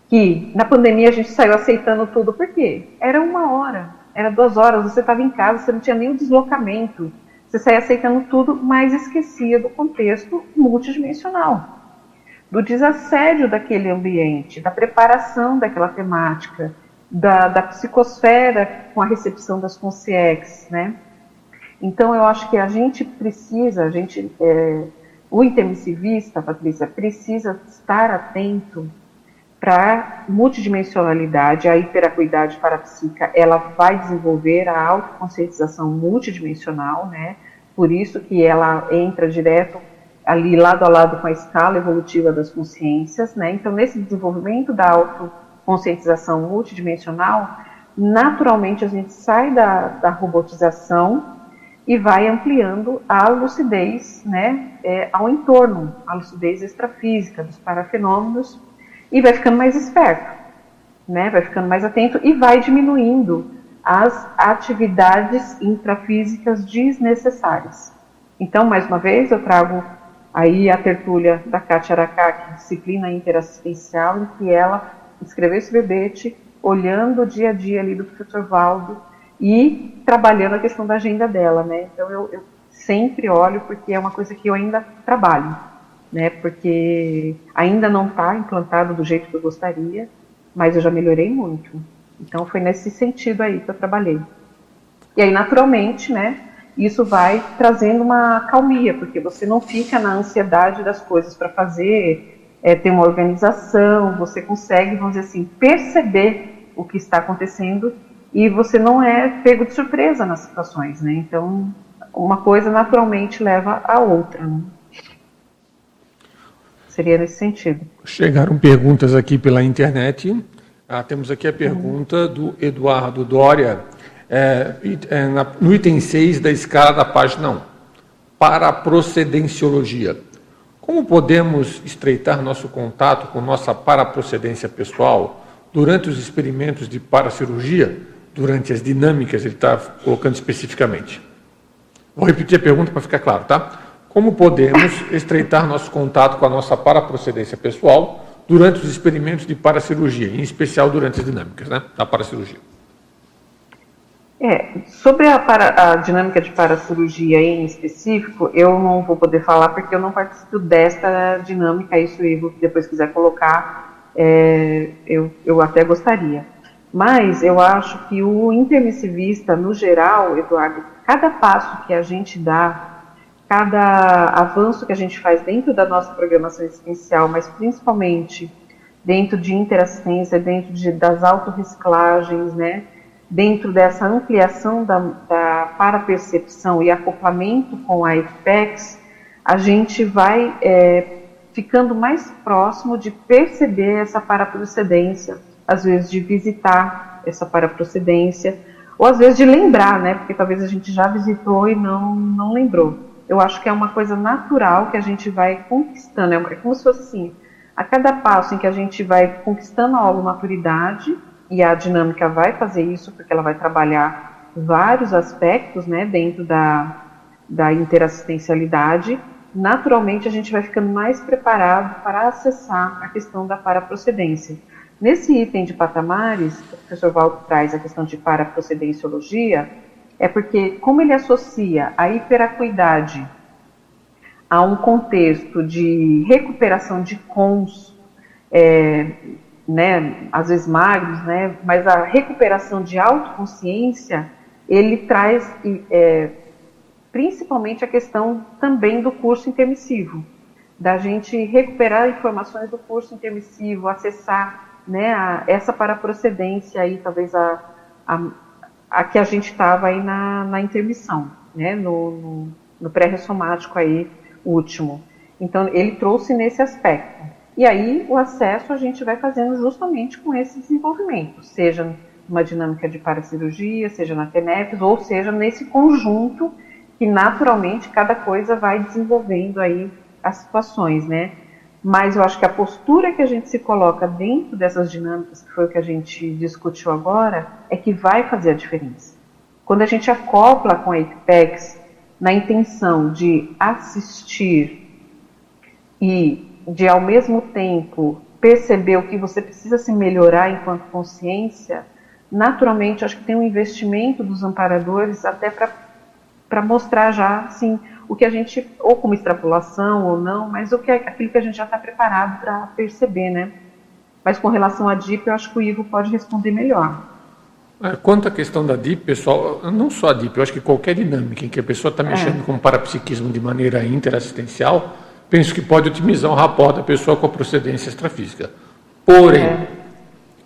que na pandemia a gente saiu aceitando tudo, por quê? Era uma hora, era duas horas, você estava em casa, você não tinha o deslocamento, você saía aceitando tudo, mas esquecia do contexto multidimensional, do desassédio daquele ambiente, da preparação daquela temática, da, da psicosfera com a recepção das consciências, né? Então, eu acho que a gente precisa, a gente, é, o intermissivista, Patrícia, precisa estar atento para multidimensionalidade, a hiperacuidade parapsíquica, ela vai desenvolver a autoconscientização multidimensional, né? Por isso que ela entra direto ali lado a lado com a escala evolutiva das consciências, né? Então, nesse desenvolvimento da autoconscientização multidimensional, naturalmente a gente sai da, da robotização e vai ampliando a lucidez né, é, ao entorno, a lucidez extrafísica dos parafenômenos, e vai ficando mais esperto, né, vai ficando mais atento e vai diminuindo as atividades intrafísicas desnecessárias. Então, mais uma vez, eu trago aí a tertúlia da Kátia Aracaki, disciplina interassistencial, em que ela escreveu esse verbete olhando o dia a dia ali do professor Valdo e trabalhando a questão da agenda dela, né? Então eu, eu sempre olho porque é uma coisa que eu ainda trabalho, né? Porque ainda não está implantado do jeito que eu gostaria, mas eu já melhorei muito. Então foi nesse sentido aí que eu trabalhei. E aí naturalmente, né? Isso vai trazendo uma calmia, porque você não fica na ansiedade das coisas para fazer, é, ter uma organização, você consegue, vamos dizer assim, perceber o que está acontecendo e você não é pego de surpresa nas situações, né? Então, uma coisa naturalmente leva a outra. Né? Seria nesse sentido. Chegaram perguntas aqui pela internet. Ah, temos aqui a pergunta do Eduardo Dória, é, é, na, no item 6 da escala da página 1. Para a procedenciologia. Como podemos estreitar nosso contato com nossa paraprocedência pessoal durante os experimentos de paracirurgia? durante as dinâmicas, ele está colocando especificamente. Vou repetir a pergunta para ficar claro, tá? Como podemos estreitar nosso contato com a nossa paraprocedência pessoal durante os experimentos de paracirurgia, em especial durante as dinâmicas né, da paracirurgia? É, sobre a, para, a, dinâmica de paracirurgia em específico, eu não vou poder falar porque eu não participo desta dinâmica, isso o depois quiser colocar, é, eu, eu até gostaria. Mas eu acho que o intermissivista, no geral, Eduardo, cada passo que a gente dá, cada avanço que a gente faz dentro da nossa programação existencial, mas principalmente dentro de interassistência, dentro de, das autorreciclagens, né, dentro dessa ampliação da, da parapercepção e acoplamento com a IFPEX, a gente vai é, ficando mais próximo de perceber essa paraprocedência às vezes de visitar essa paraprocedência, ou às vezes de lembrar, né? Porque talvez a gente já visitou e não, não lembrou. Eu acho que é uma coisa natural que a gente vai conquistando. É como se fosse assim, a cada passo em que a gente vai conquistando a maturidade e a dinâmica vai fazer isso, porque ela vai trabalhar vários aspectos, né? Dentro da, da interassistencialidade, naturalmente a gente vai ficando mais preparado para acessar a questão da paraprocedência. Nesse item de patamares, o professor Valdo traz a questão de paraprocedenciologia, é porque, como ele associa a hiperacuidade a um contexto de recuperação de cons, é, né, às vezes magros, né, mas a recuperação de autoconsciência, ele traz é, principalmente a questão também do curso intermissivo, da gente recuperar informações do curso intermissivo, acessar né, a, essa paraprocedência aí, talvez a, a, a que a gente estava aí na, na intermissão, né, no, no, no pré-ressomático aí último. Então, ele trouxe nesse aspecto. E aí, o acesso a gente vai fazendo justamente com esse desenvolvimento, seja uma dinâmica de paracirurgia, seja na TENEPS, ou seja nesse conjunto que naturalmente cada coisa vai desenvolvendo aí as situações, né? Mas eu acho que a postura que a gente se coloca dentro dessas dinâmicas, que foi o que a gente discutiu agora, é que vai fazer a diferença. Quando a gente acopla com a Apex na intenção de assistir e de ao mesmo tempo perceber o que você precisa se melhorar enquanto consciência, naturalmente acho que tem um investimento dos amparadores até para mostrar já assim o que a gente ou como extrapolação ou não, mas o que é aquilo que a gente já está preparado para perceber, né? Mas com relação à DIP, eu acho que o Ivo pode responder melhor. É, quanto à questão da DIP, pessoal, não só a DIP, eu acho que qualquer dinâmica em que a pessoa está mexendo é. com o parapsiquismo de maneira interassistencial, penso que pode otimizar o rapport da pessoa com a procedência extrafísica. Porém, é.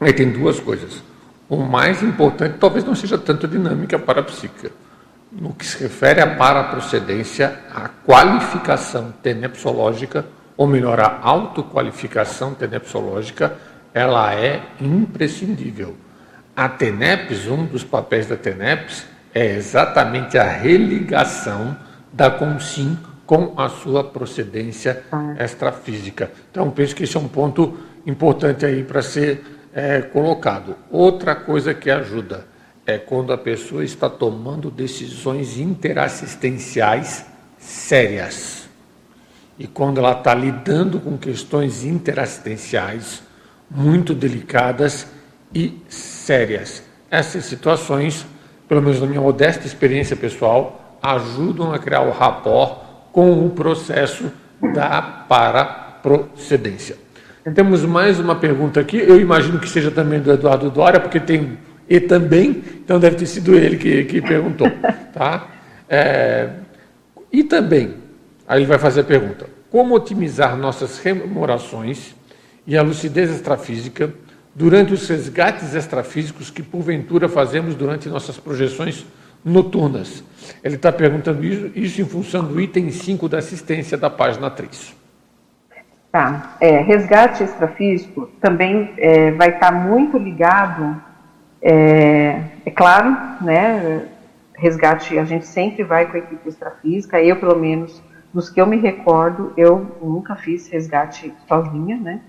aí tem duas coisas. O mais importante talvez não seja tanto a dinâmica parapsíquica. No que se refere à paraprocedência, a qualificação tenepsológica, ou melhor, a autoqualificação tenepsológica, ela é imprescindível. A TENEPS, um dos papéis da TENEPS, é exatamente a religação da CONSIM com a sua procedência extrafísica. Então, penso que esse é um ponto importante aí para ser é, colocado. Outra coisa que ajuda é quando a pessoa está tomando decisões interassistenciais sérias. E quando ela está lidando com questões interassistenciais muito delicadas e sérias. Essas situações, pelo menos na minha modesta experiência pessoal, ajudam a criar o rapport com o processo da paraprocedência. Temos mais uma pergunta aqui, eu imagino que seja também do Eduardo Dória, porque tem e também, então deve ter sido ele que, que perguntou. Tá? É, e também, aí ele vai fazer a pergunta: como otimizar nossas rememorações e a lucidez extrafísica durante os resgates extrafísicos que porventura fazemos durante nossas projeções noturnas? Ele está perguntando isso, isso em função do item 5 da assistência da página 3. Tá. É, resgate extrafísico também é, vai estar tá muito ligado é, é claro, né, resgate, a gente sempre vai com a equipe extrafísica, eu pelo menos, dos que eu me recordo, eu nunca fiz resgate sozinha, né,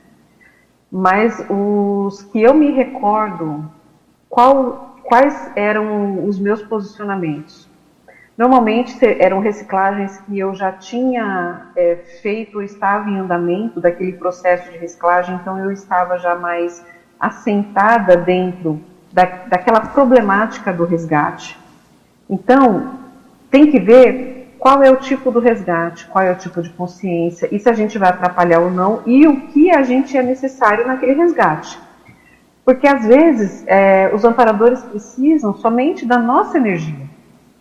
mas os que eu me recordo, qual, quais eram os meus posicionamentos? Normalmente eram reciclagens que eu já tinha é, feito, estava em andamento daquele processo de reciclagem, então eu estava já mais assentada dentro da, daquela problemática do resgate. Então, tem que ver qual é o tipo do resgate, qual é o tipo de consciência, e se a gente vai atrapalhar ou não, e o que a gente é necessário naquele resgate. Porque às vezes é, os amparadores precisam somente da nossa energia.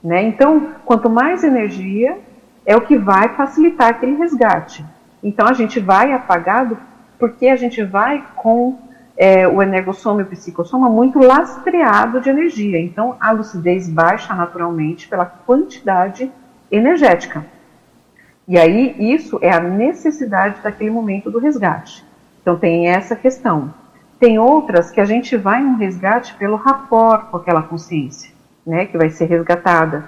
Né? Então, quanto mais energia, é o que vai facilitar aquele resgate. Então, a gente vai apagado porque a gente vai com é, o energossoma e o psicossoma muito lastreado de energia. Então, a lucidez baixa naturalmente pela quantidade energética. E aí, isso é a necessidade daquele momento do resgate. Então, tem essa questão. Tem outras que a gente vai no resgate pelo rapport com aquela consciência, né, que vai ser resgatada.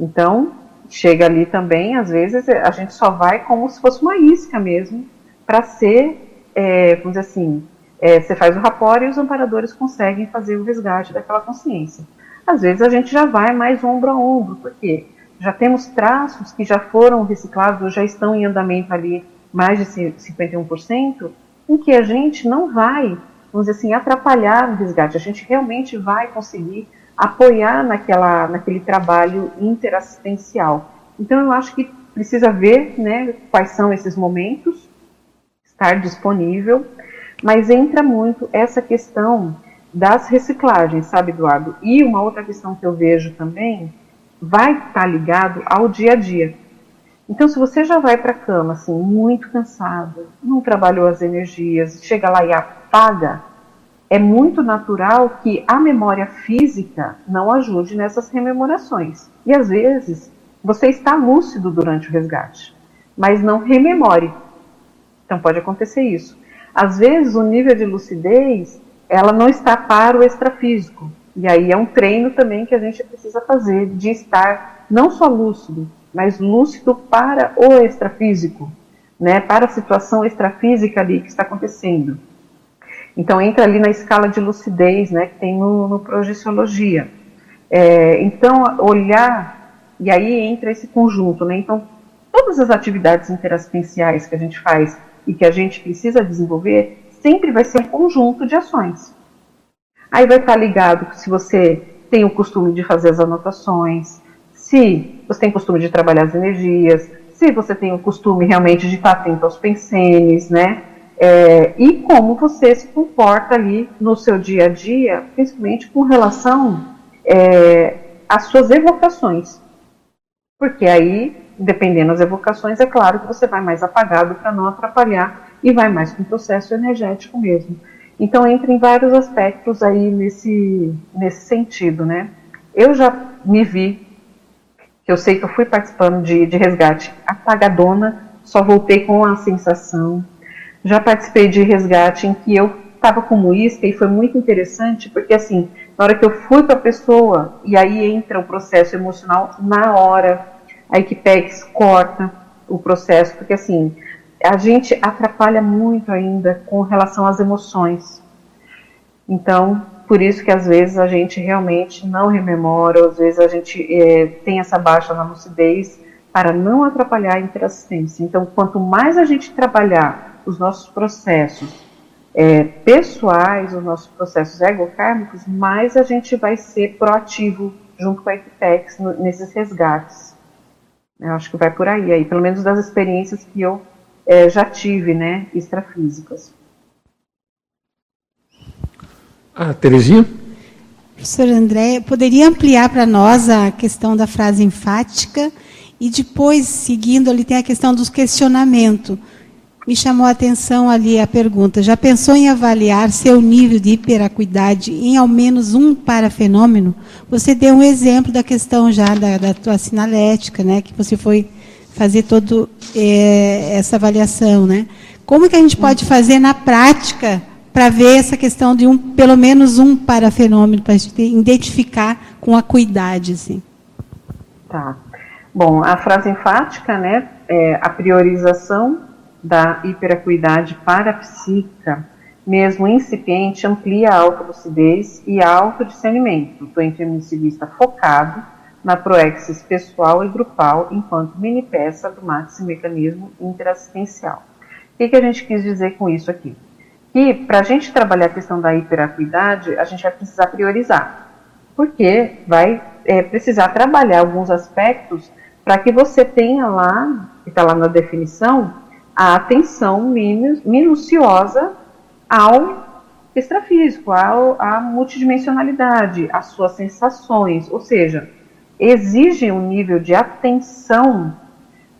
Então, chega ali também, às vezes, a gente só vai como se fosse uma isca mesmo, para ser, é, vamos dizer assim, é, você faz o rapport e os amparadores conseguem fazer o resgate daquela consciência. Às vezes a gente já vai mais ombro a ombro, porque já temos traços que já foram reciclados ou já estão em andamento ali mais de 51%, em que a gente não vai, vamos dizer assim, atrapalhar o resgate, a gente realmente vai conseguir apoiar naquela, naquele trabalho interassistencial. Então eu acho que precisa ver né, quais são esses momentos, estar disponível mas entra muito essa questão das reciclagens, sabe, Eduardo? E uma outra questão que eu vejo também vai estar tá ligado ao dia a dia. Então, se você já vai para a cama assim, muito cansado, não trabalhou as energias, chega lá e apaga, é muito natural que a memória física não ajude nessas rememorações. E às vezes você está lúcido durante o resgate, mas não rememore. Então pode acontecer isso. Às vezes o nível de lucidez ela não está para o extrafísico. E aí é um treino também que a gente precisa fazer de estar não só lúcido, mas lúcido para o extrafísico, né, para a situação extrafísica ali que está acontecendo. Então entra ali na escala de lucidez, né, que tem no, no projeciologia. É, então olhar e aí entra esse conjunto, né? Então todas as atividades interassistenciais que a gente faz e que a gente precisa desenvolver sempre vai ser um conjunto de ações. Aí vai estar ligado se você tem o costume de fazer as anotações, se você tem costume de trabalhar as energias, se você tem o costume realmente de estar atento aos pensenes, né? É, e como você se comporta ali no seu dia a dia, principalmente com relação é, às suas evocações. Porque aí, dependendo das evocações, é claro que você vai mais apagado para não atrapalhar e vai mais com o processo energético mesmo. Então entra em vários aspectos aí nesse, nesse sentido, né? Eu já me vi, que eu sei que eu fui participando de, de resgate apagadona, só voltei com a sensação. Já participei de resgate em que eu estava como isca e foi muito interessante, porque assim, na hora que eu fui para a pessoa, e aí entra o processo emocional na hora, a Equipex corta o processo, porque assim, a gente atrapalha muito ainda com relação às emoções. Então, por isso que às vezes a gente realmente não rememora, às vezes a gente é, tem essa baixa na lucidez para não atrapalhar a interassistência. Então, quanto mais a gente trabalhar os nossos processos é, pessoais, os nossos processos egocármicos, mais a gente vai ser proativo junto com a Equitex nesses resgates. Eu acho que vai por aí, aí, pelo menos das experiências que eu é, já tive, né, extrafísicas. Ah, Terezinha? Professor André, poderia ampliar para nós a questão da frase enfática e depois, seguindo ali, tem a questão dos questionamentos. Me chamou a atenção ali a pergunta: já pensou em avaliar seu nível de hiperacuidade em ao menos um parafenômeno? Você deu um exemplo da questão já da, da tua sinalética, né, que você foi fazer toda é, essa avaliação, né? Como que a gente pode fazer na prática para ver essa questão de um, pelo menos um parafenômeno para a gente identificar com acuidade, assim? Tá. Bom, a frase enfática, né, é a priorização da hiperacuidade parapsíquica, mesmo incipiente, amplia a autolucidez e autodiscernimento do intermissivista focado na proexis pessoal e grupal enquanto mini peça do maxi-mecanismo interassistencial. O que, que a gente quis dizer com isso aqui? Que para a gente trabalhar a questão da hiperacuidade, a gente vai precisar priorizar, porque vai é, precisar trabalhar alguns aspectos para que você tenha lá, que está lá na definição, a atenção minuciosa ao extrafísico, ao, à multidimensionalidade, às suas sensações, ou seja, exigem um nível de atenção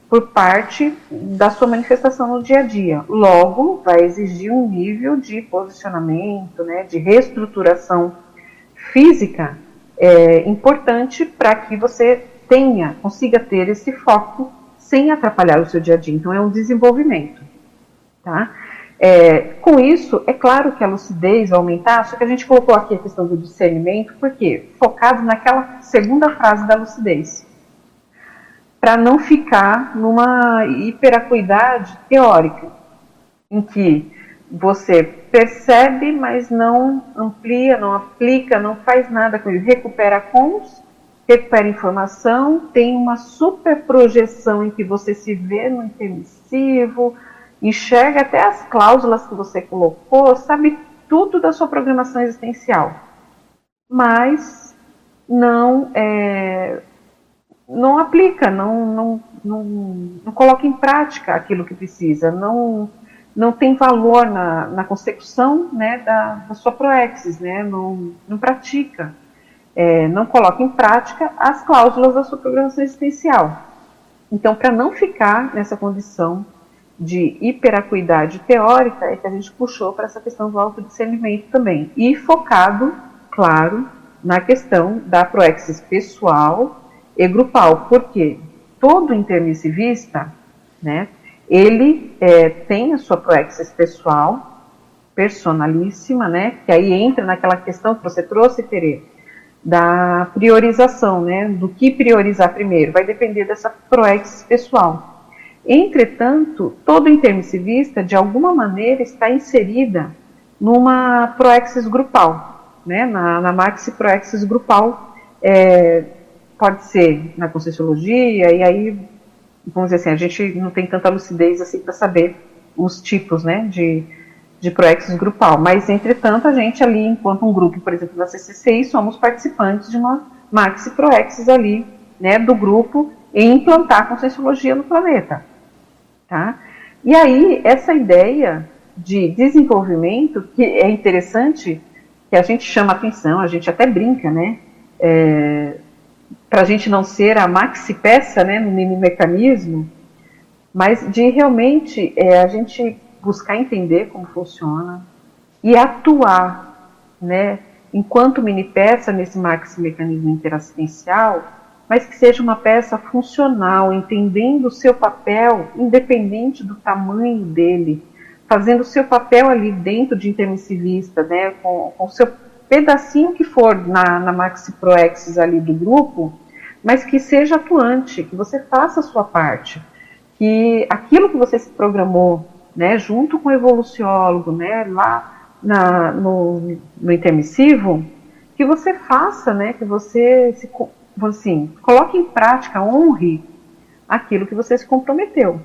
por parte da sua manifestação no dia a dia. Logo, vai exigir um nível de posicionamento, né, de reestruturação física é, importante para que você tenha, consiga ter esse foco sem atrapalhar o seu dia a dia. Então, é um desenvolvimento. Tá? É, com isso, é claro que a lucidez vai aumentar, só que a gente colocou aqui a questão do discernimento, porque focado naquela segunda frase da lucidez, para não ficar numa hiperacuidade teórica, em que você percebe, mas não amplia, não aplica, não faz nada com ele, recupera cons, recupera informação, tem uma super projeção em que você se vê no intermissivo, enxerga até as cláusulas que você colocou, sabe tudo da sua programação existencial, mas não é, não aplica, não, não, não, não, coloca em prática aquilo que precisa, não, não tem valor na, na consecução né, da, da sua proexis, né, não, não pratica, é, não coloca em prática as cláusulas da sua programação existencial. Então, para não ficar nessa condição de hiperacuidade teórica é que a gente puxou para essa questão do autodiscernimento também. E focado, claro, na questão da proexis pessoal e grupal. Porque todo intermissivista, né, ele é, tem a sua proexis pessoal, personalíssima, né, que aí entra naquela questão que você trouxe, Tere, da priorização, né, do que priorizar primeiro, vai depender dessa proexis pessoal. Entretanto, todo intermissivista, de alguma maneira, está inserida numa proexis grupal, né, na, na maxi proexis grupal, é, pode ser na Conscienciologia, e aí, vamos dizer assim, a gente não tem tanta lucidez assim para saber os tipos, né, de, de proexis grupal, mas, entretanto, a gente ali, enquanto um grupo, por exemplo, da CCCI, somos participantes de uma maxi proexis ali, né, do grupo, em implantar a Conscienciologia no planeta. Tá? E aí, essa ideia de desenvolvimento, que é interessante, que a gente chama atenção, a gente até brinca, né? É, para a gente não ser a maxi peça né, no mini mecanismo, mas de realmente é, a gente buscar entender como funciona e atuar, né, enquanto mini peça nesse maxi mecanismo interassistencial mas que seja uma peça funcional, entendendo o seu papel, independente do tamanho dele, fazendo o seu papel ali dentro de intermissivista, né, com, com o seu pedacinho que for na, na Maxi Proexis ali do grupo, mas que seja atuante, que você faça a sua parte, que aquilo que você se programou, né, junto com o evoluciólogo, né, lá na, no, no intermissivo, que você faça, né, que você se, assim, coloque em prática, honre aquilo que você se comprometeu,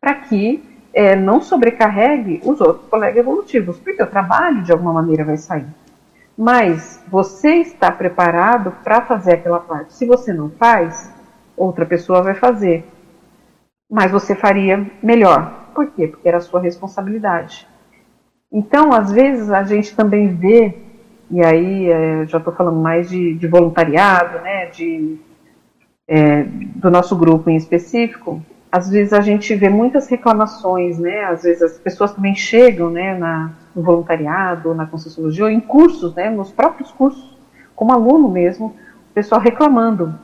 para que é, não sobrecarregue os outros colegas evolutivos, porque o trabalho de alguma maneira vai sair. Mas você está preparado para fazer aquela parte. Se você não faz, outra pessoa vai fazer. Mas você faria melhor. Por quê? Porque era sua responsabilidade. Então, às vezes, a gente também vê e aí é, já estou falando mais de, de, voluntariado, né, de, é, do nosso grupo em específico, às vezes a gente vê muitas reclamações, né, às vezes as pessoas também chegam, né, na, no voluntariado, na Conscienciologia, ou em cursos, né, nos próprios cursos, como aluno mesmo, o pessoal reclamando,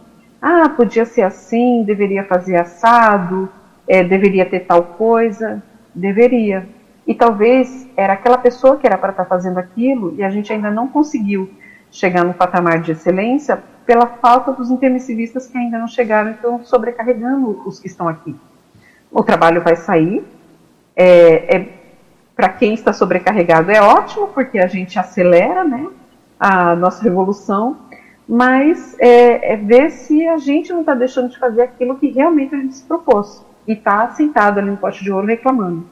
ah, podia ser assim, deveria fazer assado, é, deveria ter tal coisa, deveria, e talvez era aquela pessoa que era para estar tá fazendo aquilo e a gente ainda não conseguiu chegar no patamar de excelência pela falta dos intermissivistas que ainda não chegaram e estão sobrecarregando os que estão aqui. O trabalho vai sair, é, é para quem está sobrecarregado é ótimo, porque a gente acelera né, a nossa revolução, mas é, é ver se a gente não está deixando de fazer aquilo que realmente a gente se propôs e está sentado ali no pote de ouro reclamando.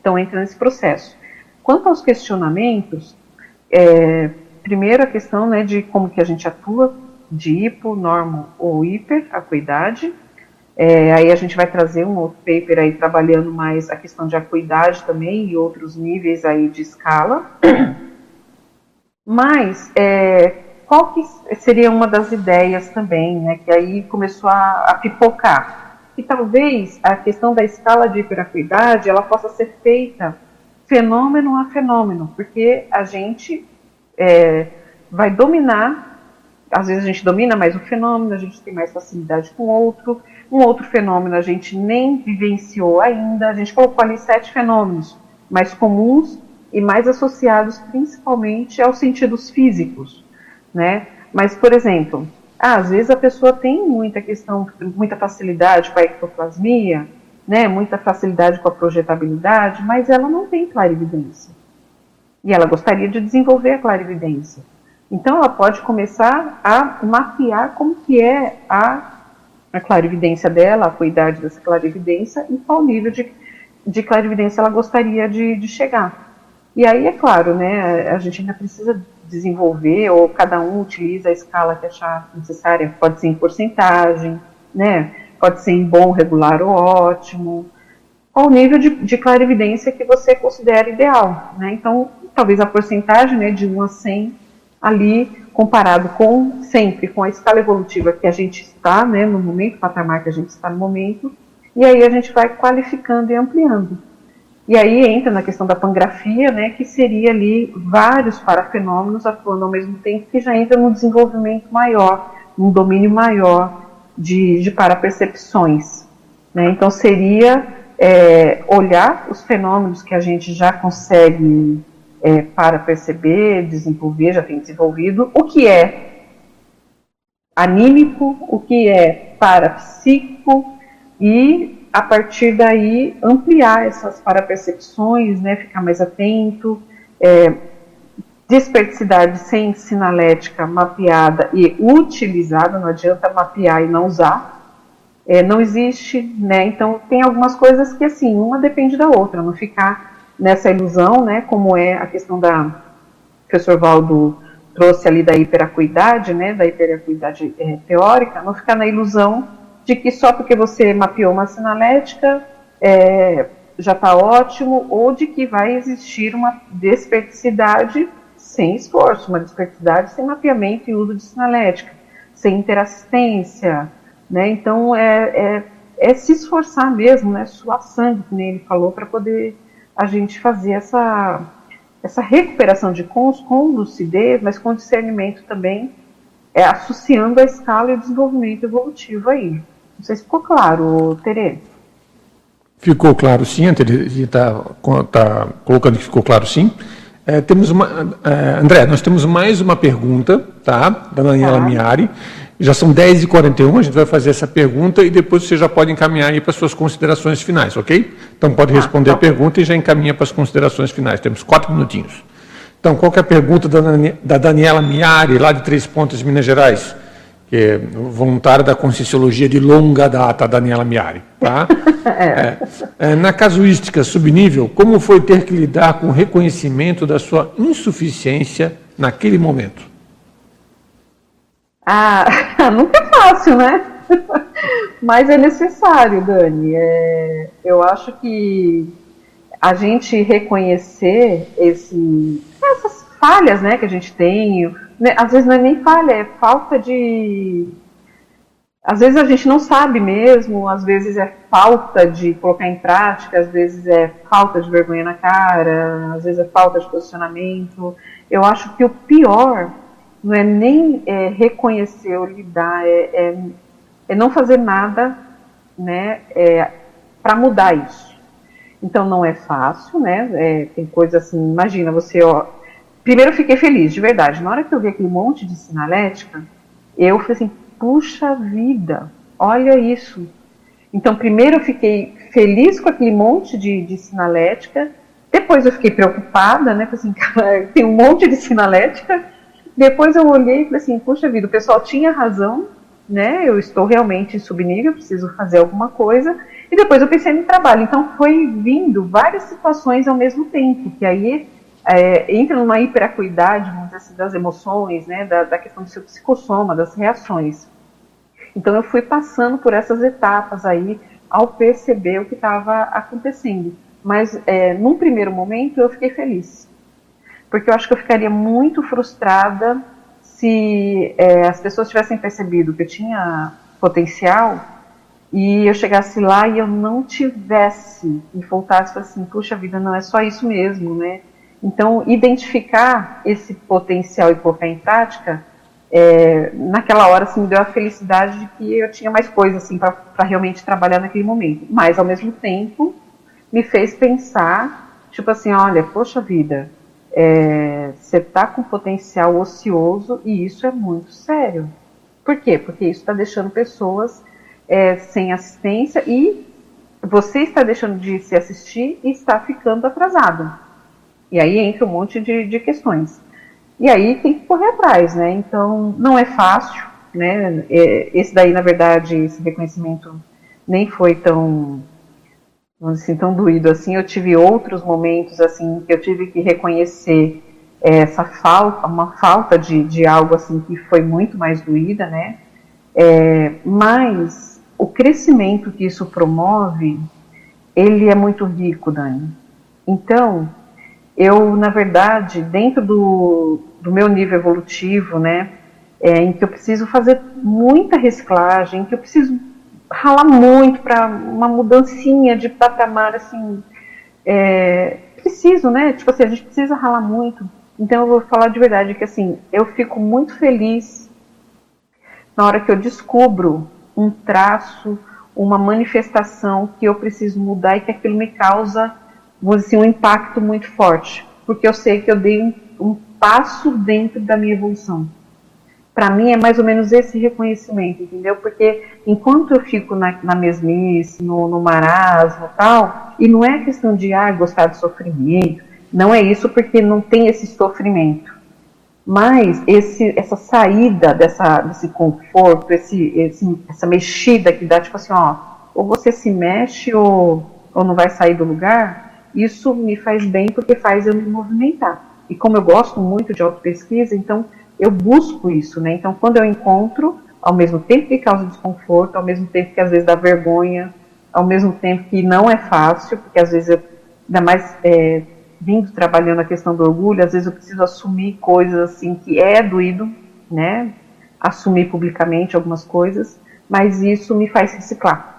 Então entra nesse processo. Quanto aos questionamentos, é, primeiro a questão né, de como que a gente atua de hipo, normo ou hiper, acuidade. É, aí a gente vai trazer um outro paper aí trabalhando mais a questão de acuidade também e outros níveis aí de escala. Mas é, qual que seria uma das ideias também, né, que aí começou a, a pipocar? Que talvez a questão da escala de hiperacuidade ela possa ser feita fenômeno a fenômeno, porque a gente é, vai dominar, às vezes a gente domina mais um fenômeno, a gente tem mais facilidade com outro, um outro fenômeno a gente nem vivenciou ainda, a gente colocou ali sete fenômenos mais comuns e mais associados principalmente aos sentidos físicos, né? Mas, por exemplo, ah, às vezes a pessoa tem muita questão, muita facilidade com a ectoplasmia, né, muita facilidade com a projetabilidade, mas ela não tem clarividência. E ela gostaria de desenvolver a clarividência. Então ela pode começar a mapear como que é a, a clarividência dela, a cuidade dessa clarividência e qual nível de, de clarividência ela gostaria de, de chegar. E aí, é claro, né, a gente ainda precisa desenvolver, ou cada um utiliza a escala que achar necessária, pode ser em porcentagem, né, pode ser em bom, regular ou ótimo, qual o nível de, de clarividência que você considera ideal, né, então, talvez a porcentagem, né, de 1 a 100, ali, comparado com, sempre, com a escala evolutiva que a gente está, né, no momento, patamar que a gente está no momento, e aí a gente vai qualificando e ampliando. E aí entra na questão da pangrafia, né, que seria ali vários parafenômenos atuando ao mesmo tempo, que já entra num desenvolvimento maior, num domínio maior de, de parapercepções. Né? Então seria é, olhar os fenômenos que a gente já consegue é, para perceber, desenvolver, já tem desenvolvido, o que é anímico, o que é parapsíquico e a partir daí ampliar essas parapercepções, né, ficar mais atento, é, desperticidade sem sinalética mapeada e utilizada, não adianta mapear e não usar, é, não existe, né, então tem algumas coisas que assim, uma depende da outra, não ficar nessa ilusão, né, como é a questão da, professor Valdo trouxe ali da hiperacuidade, né, da hiperacuidade é, teórica, não ficar na ilusão de que só porque você mapeou uma sinalética é, já está ótimo, ou de que vai existir uma desperticidade sem esforço, uma desperticidade sem mapeamento e uso de sinalética, sem interassistência, né? Então é, é, é, se esforçar mesmo, né? Suar sangue, como ele falou, para poder a gente fazer essa essa recuperação de cons com lucidez, mas com discernimento também, é, associando a escala e o desenvolvimento evolutivo aí. Não sei se ficou claro, Tere. Ficou claro sim, a Tereza está tá colocando que ficou claro sim. É, temos uma, é, André, nós temos mais uma pergunta, tá? Da Daniela tá. Miari. Já são 10h41, a gente vai fazer essa pergunta e depois você já pode encaminhar aí para suas considerações finais, ok? Então pode tá, responder tá. a pergunta e já encaminha para as considerações finais. Temos quatro minutinhos. Então, qual é a pergunta da Daniela Miari, lá de Três Pontas, Minas Gerais? Que é voluntária da Conscienciologia de longa data, Daniela Miari. Tá? é. É, na casuística subnível, como foi ter que lidar com o reconhecimento da sua insuficiência naquele momento? Ah, nunca é fácil, né? Mas é necessário, Dani. É, eu acho que a gente reconhecer esse, essas falhas né, que a gente tem, às vezes não é nem falha, é falta de. Às vezes a gente não sabe mesmo, às vezes é falta de colocar em prática, às vezes é falta de vergonha na cara, às vezes é falta de posicionamento. Eu acho que o pior não é nem é, reconhecer ou lidar, é, é, é, não fazer nada né, é, para mudar isso. Então não é fácil, né? É, tem coisa assim, imagina você ó, Primeiro eu fiquei feliz, de verdade. Na hora que eu vi aquele monte de sinalética, eu falei assim, puxa vida, olha isso. Então, primeiro eu fiquei feliz com aquele monte de, de sinalética, depois eu fiquei preocupada, né? Falei assim, tem um monte de sinalética. Depois eu olhei e falei assim, puxa vida, o pessoal tinha razão, né? Eu estou realmente subnível, preciso fazer alguma coisa. E depois eu pensei no trabalho. Então foi vindo várias situações ao mesmo tempo, que aí é, entra numa hiperacuidade, assim, das emoções, né, da, da questão do seu psicossoma, das reações. Então eu fui passando por essas etapas aí ao perceber o que estava acontecendo. Mas é, num primeiro momento eu fiquei feliz, porque eu acho que eu ficaria muito frustrada se é, as pessoas tivessem percebido que eu tinha potencial e eu chegasse lá e eu não tivesse e voltasse assim, puxa vida, não é só isso mesmo, né? Então, identificar esse potencial e colocar em prática, é, naquela hora assim, me deu a felicidade de que eu tinha mais coisas assim, para realmente trabalhar naquele momento. Mas, ao mesmo tempo, me fez pensar, tipo assim, olha, poxa vida, é, você está com potencial ocioso e isso é muito sério. Por quê? Porque isso está deixando pessoas é, sem assistência e você está deixando de se assistir e está ficando atrasado. E aí entra um monte de, de questões. E aí tem que correr atrás, né? Então, não é fácil, né? É, esse daí, na verdade, esse reconhecimento nem foi tão, assim, tão doído assim. Eu tive outros momentos, assim, que eu tive que reconhecer essa falta, uma falta de, de algo, assim, que foi muito mais doída, né? É, mas o crescimento que isso promove, ele é muito rico, Dani. Então, eu, na verdade, dentro do, do meu nível evolutivo, né, é, em que eu preciso fazer muita reciclagem, em que eu preciso ralar muito para uma mudancinha de patamar, assim, é, preciso, né? Tipo assim, a gente precisa ralar muito. Então eu vou falar de verdade que assim, eu fico muito feliz na hora que eu descubro um traço, uma manifestação que eu preciso mudar e que aquilo me causa, assim, um impacto muito forte, porque eu sei que eu dei um, um passo dentro da minha evolução para mim é mais ou menos esse reconhecimento, entendeu? Porque enquanto eu fico na, na mesmice, no, no marasmo tal, e não é questão de ah, gostar de sofrimento, não é isso porque não tem esse sofrimento. Mas esse, essa saída dessa, desse conforto, esse, esse, essa mexida que dá, tipo assim, ó, ou você se mexe ou, ou não vai sair do lugar, isso me faz bem porque faz eu me movimentar. E como eu gosto muito de auto-pesquisa, então eu busco isso, né? Então, quando eu encontro, ao mesmo tempo que causa desconforto, ao mesmo tempo que às vezes dá vergonha, ao mesmo tempo que não é fácil, porque às vezes eu, ainda mais é, vindo trabalhando a questão do orgulho, às vezes eu preciso assumir coisas assim que é doído, né? Assumir publicamente algumas coisas, mas isso me faz reciclar.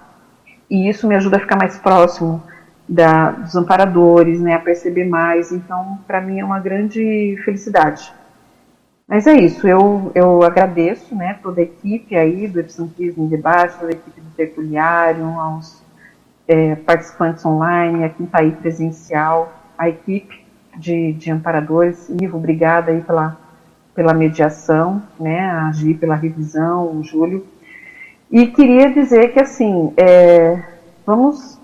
E isso me ajuda a ficar mais próximo da, dos amparadores, né? A perceber mais. Então, para mim é uma grande felicidade mas é isso, eu, eu agradeço né, toda a equipe aí do Epicentrismo em Debate, toda a equipe do Tertuliário, aos é, participantes online, a quem está aí presencial, a equipe de, de amparadores. Ivo, obrigada aí pela, pela mediação, né, a Gi pela revisão, o Júlio. E queria dizer que, assim, é, vamos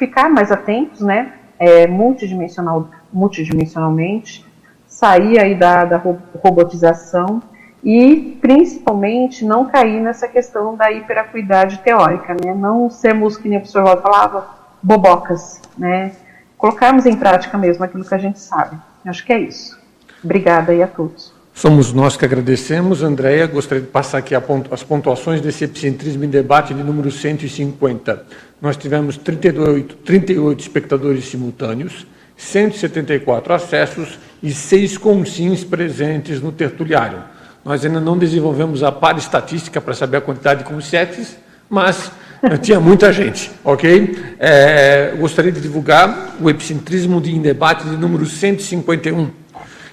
ficar mais atentos, né, é, multidimensional, multidimensionalmente, sair aí da, da robotização e principalmente não cair nessa questão da hiperacuidade teórica, né? Não sermos, que nem o professor falava, bobocas, né? Colocarmos em prática mesmo aquilo que a gente sabe. Acho que é isso. Obrigada aí a todos. Somos nós que agradecemos. Andréia, gostaria de passar aqui as pontuações desse epicentrismo em debate de número 150. Nós tivemos 38, 38 espectadores simultâneos, 174 acessos e seis consins presentes no tertuliário. Nós ainda não desenvolvemos a par estatística para saber a quantidade de conscientes, mas tinha muita gente, ok? É, gostaria de divulgar o Epicentrismo de em Debate de número 151,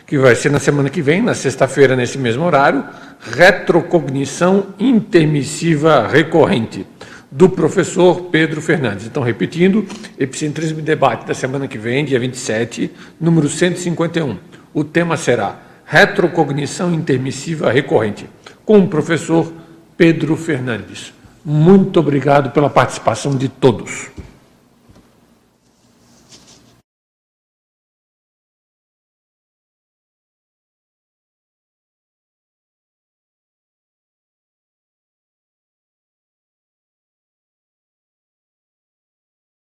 que vai ser na semana que vem, na sexta-feira, nesse mesmo horário, Retrocognição Intermissiva Recorrente do professor Pedro Fernandes. Então, repetindo, Epicentrismo e Debate da semana que vem, dia 27, número 151. O tema será Retrocognição Intermissiva Recorrente, com o professor Pedro Fernandes. Muito obrigado pela participação de todos.